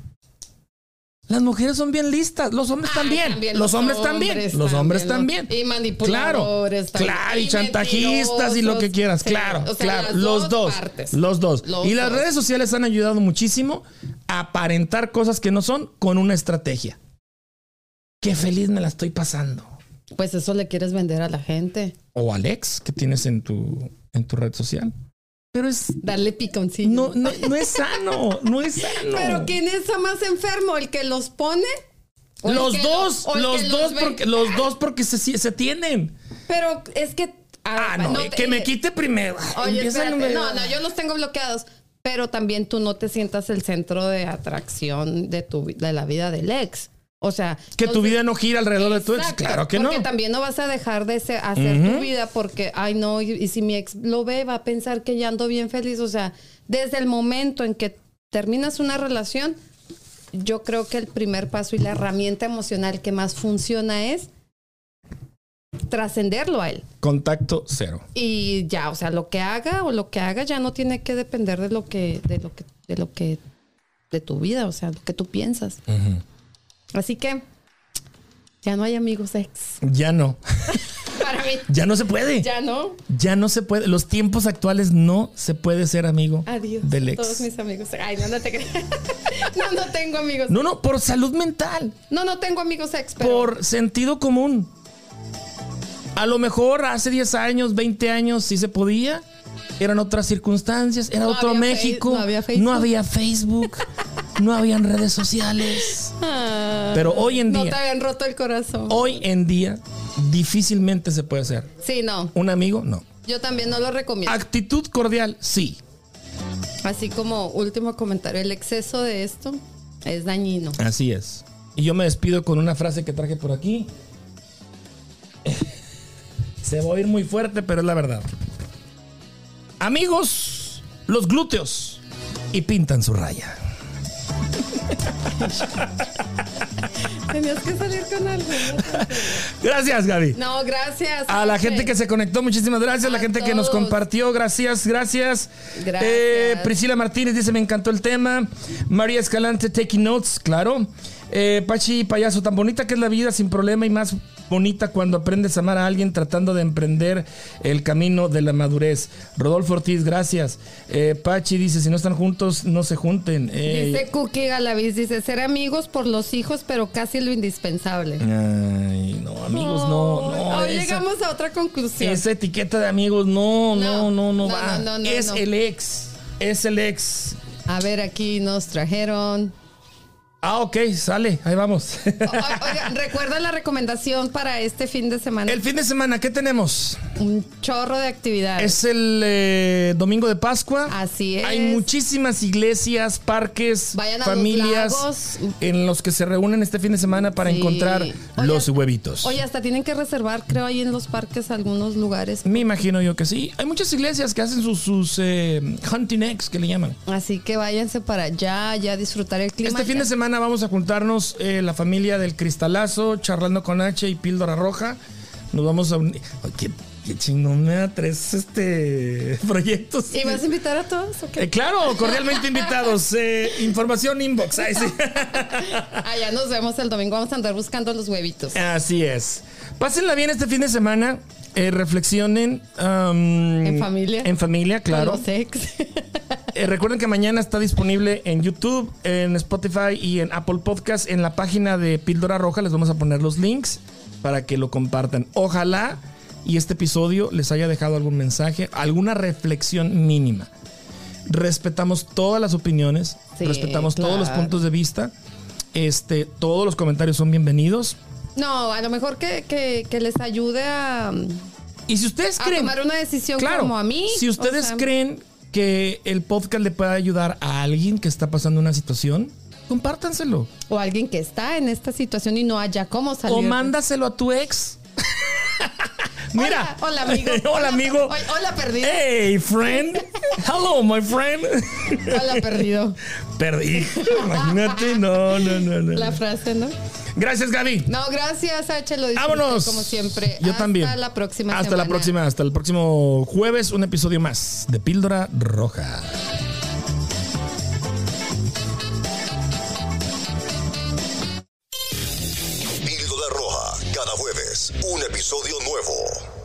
Las mujeres son bien listas, los hombres Ay, también, también los hombres también, los hombres también. Y Claro, manipuladores también. claro, y chantajistas y lo que quieras, Sí, claro, o sea, claro, los dos, partes. los dos. Los y las redes sociales han ayudado muchísimo a aparentar cosas que no son con una estrategia. Qué feliz me la estoy pasando. Pues eso le quieres vender a la gente. O Alex, que tienes en tu, en tu red social. Pero es, Darle piconcillo. no, no, no es sano, no es [LAUGHS] sano. Pero ¿quién está más enfermo? ¿El que los pone? ¿O el Los que dos, o el los que dos, ve? porque, los dos porque se, se tienen. Pero es que. Ah, no, te- que me quite primero. Oye, espérate. No, no, yo los tengo bloqueados. Pero también tú no te sientas el centro de atracción de, tu, de la vida del ex. O sea. Que tu vida no gira alrededor de tu ex. Claro que no. Porque también no vas a dejar de hacer tu vida porque, ay, no, y, y si mi ex lo ve, va a pensar que ya ando bien feliz. O sea, desde el momento en que terminas una relación, yo creo que el primer paso y la herramienta emocional que más funciona es trascenderlo a él. Contacto cero. Y ya, o sea, lo que haga o lo que haga ya no tiene que depender de lo que, de lo que, de lo que, de tu vida, o sea, lo que tú piensas. Así que ya no hay amigos ex. Ya no. [LAUGHS] Para mí, Ya no se puede. Ya. ya no. no se puede. Los tiempos actuales no se puede ser amigo Adiós. del ex. Todos mis amigos. Ay, no, no te. [LAUGHS] No, no tengo amigos. No, no, por salud mental. No, no tengo amigos ex, pero Por sentido común. A lo mejor hace 10 años, 20 años, sí se podía. Eran otras circunstancias, era No otro México. No había Facebook. No había Facebook. [LAUGHS] no habían redes sociales. Ah, Pero hoy en no día, te habían roto el corazón. hoy en día, difícilmente se puede hacer. Sí, no. Un amigo, no. Yo también no lo recomiendo. Actitud cordial, sí. Así como último comentario, el exceso de esto es dañino. Así es. Y yo me despido con una frase que traje por aquí. [LAUGHS] Se va a oír muy fuerte, pero es la verdad. Amigos, los glúteos y pintan su raya. Tenías que salir con algo. Gracias, Gaby. No, gracias. A la gente que se conectó, muchísimas gracias. La A gente que nos compartió, gracias, gracias. Gracias. Eh, Priscila Martínez dice: Me encantó el tema. María Escalante, taking notes, claro. Eh, Pachi Payaso, tan bonita que es la vida sin problema y más bonita cuando aprendes a amar a alguien tratando de emprender el camino de la madurez. Rodolfo Ortiz, gracias. Eh, Pachi dice: Si no están juntos, no se junten. Eh, Dice Cookie Galaviz, dice ser amigos por los hijos, pero casi lo indispensable. Ay, no, amigos, no, no. Hoy esa- llegamos a otra conclusión. Esa etiqueta de amigos, no, no, No, no, no, no, va. no, no, no, es el ex. Es el ex. A ver, aquí nos trajeron. Ah, ok, sale, ahí vamos. O- o- Oigan, recuerda la recomendación para este fin de semana. el fin de semana, ¿qué tenemos? Un chorro de actividades. Es el eh, domingo de Pascua. Así es. Hay muchísimas iglesias, parques, Vayan a los familias lagos. en los que se reúnen este fin de semana para Sí. encontrar Oye, los huevitos. Oye, hasta tienen que reservar, creo, ahí en los parques algunos lugares. Me imagino yo que sí. Hay muchas iglesias que hacen sus, sus eh, hunting eggs, que le llaman. Así que váyanse para allá, ya disfrutar el clima. Este fin Ya- de semana vamos a juntarnos eh, la familia del Cristalazo, charlando con H y Píldora Roja. Nos vamos a unir. Qué, qué chingón me da tres este, [LAUGHS] proyectos. ¿Y vas a invitar a todos? o qué? Eh, claro, cordialmente invitados. [LAUGHS] Eh, información inbox. Ay, sí. Ah, ya nos vemos el domingo. Vamos a andar buscando los huevitos. Así es. Pásenla bien este fin de semana. Eh, reflexionen. En familia. En familia, claro. Con los ex. [LAUGHS] Eh, recuerden que mañana está disponible en YouTube, en Spotify y en Apple Podcast. En la página de Píldora Roja les vamos a poner los links para que lo compartan. Ojalá y este episodio les haya dejado algún mensaje, alguna reflexión mínima. Respetamos todas las opiniones, Sí, respetamos todos los puntos de vista. Este, todos los comentarios son bienvenidos. No, a lo mejor que, que- que les ayude a, Y si ustedes a creen tomar una decisión Claro, como a mí. Si o ustedes sea, creen que el podcast le puede ayudar a alguien que está pasando una situación, compártanselo. O alguien que está en esta situación y no haya cómo salir. O mándaselo a tu ex. [LAUGHS] Mira. Hola, hola, amigo. [LAUGHS] hola, amigo. Hola, hola, perdido. Hey, friend. Hello, my friend. Hola, perdido. [LAUGHS] Perdí. Imagínate. No, no, no, no. La frase, ¿no? Gracias, Gaby. No, gracias, H. Lo disfruté Vámonos. como siempre. Yo Hasta también. Hasta la próxima Hasta semana. la próxima. Hasta el próximo jueves, un episodio más de Píldora Roja. Píldora Roja, cada jueves, un episodio nuevo.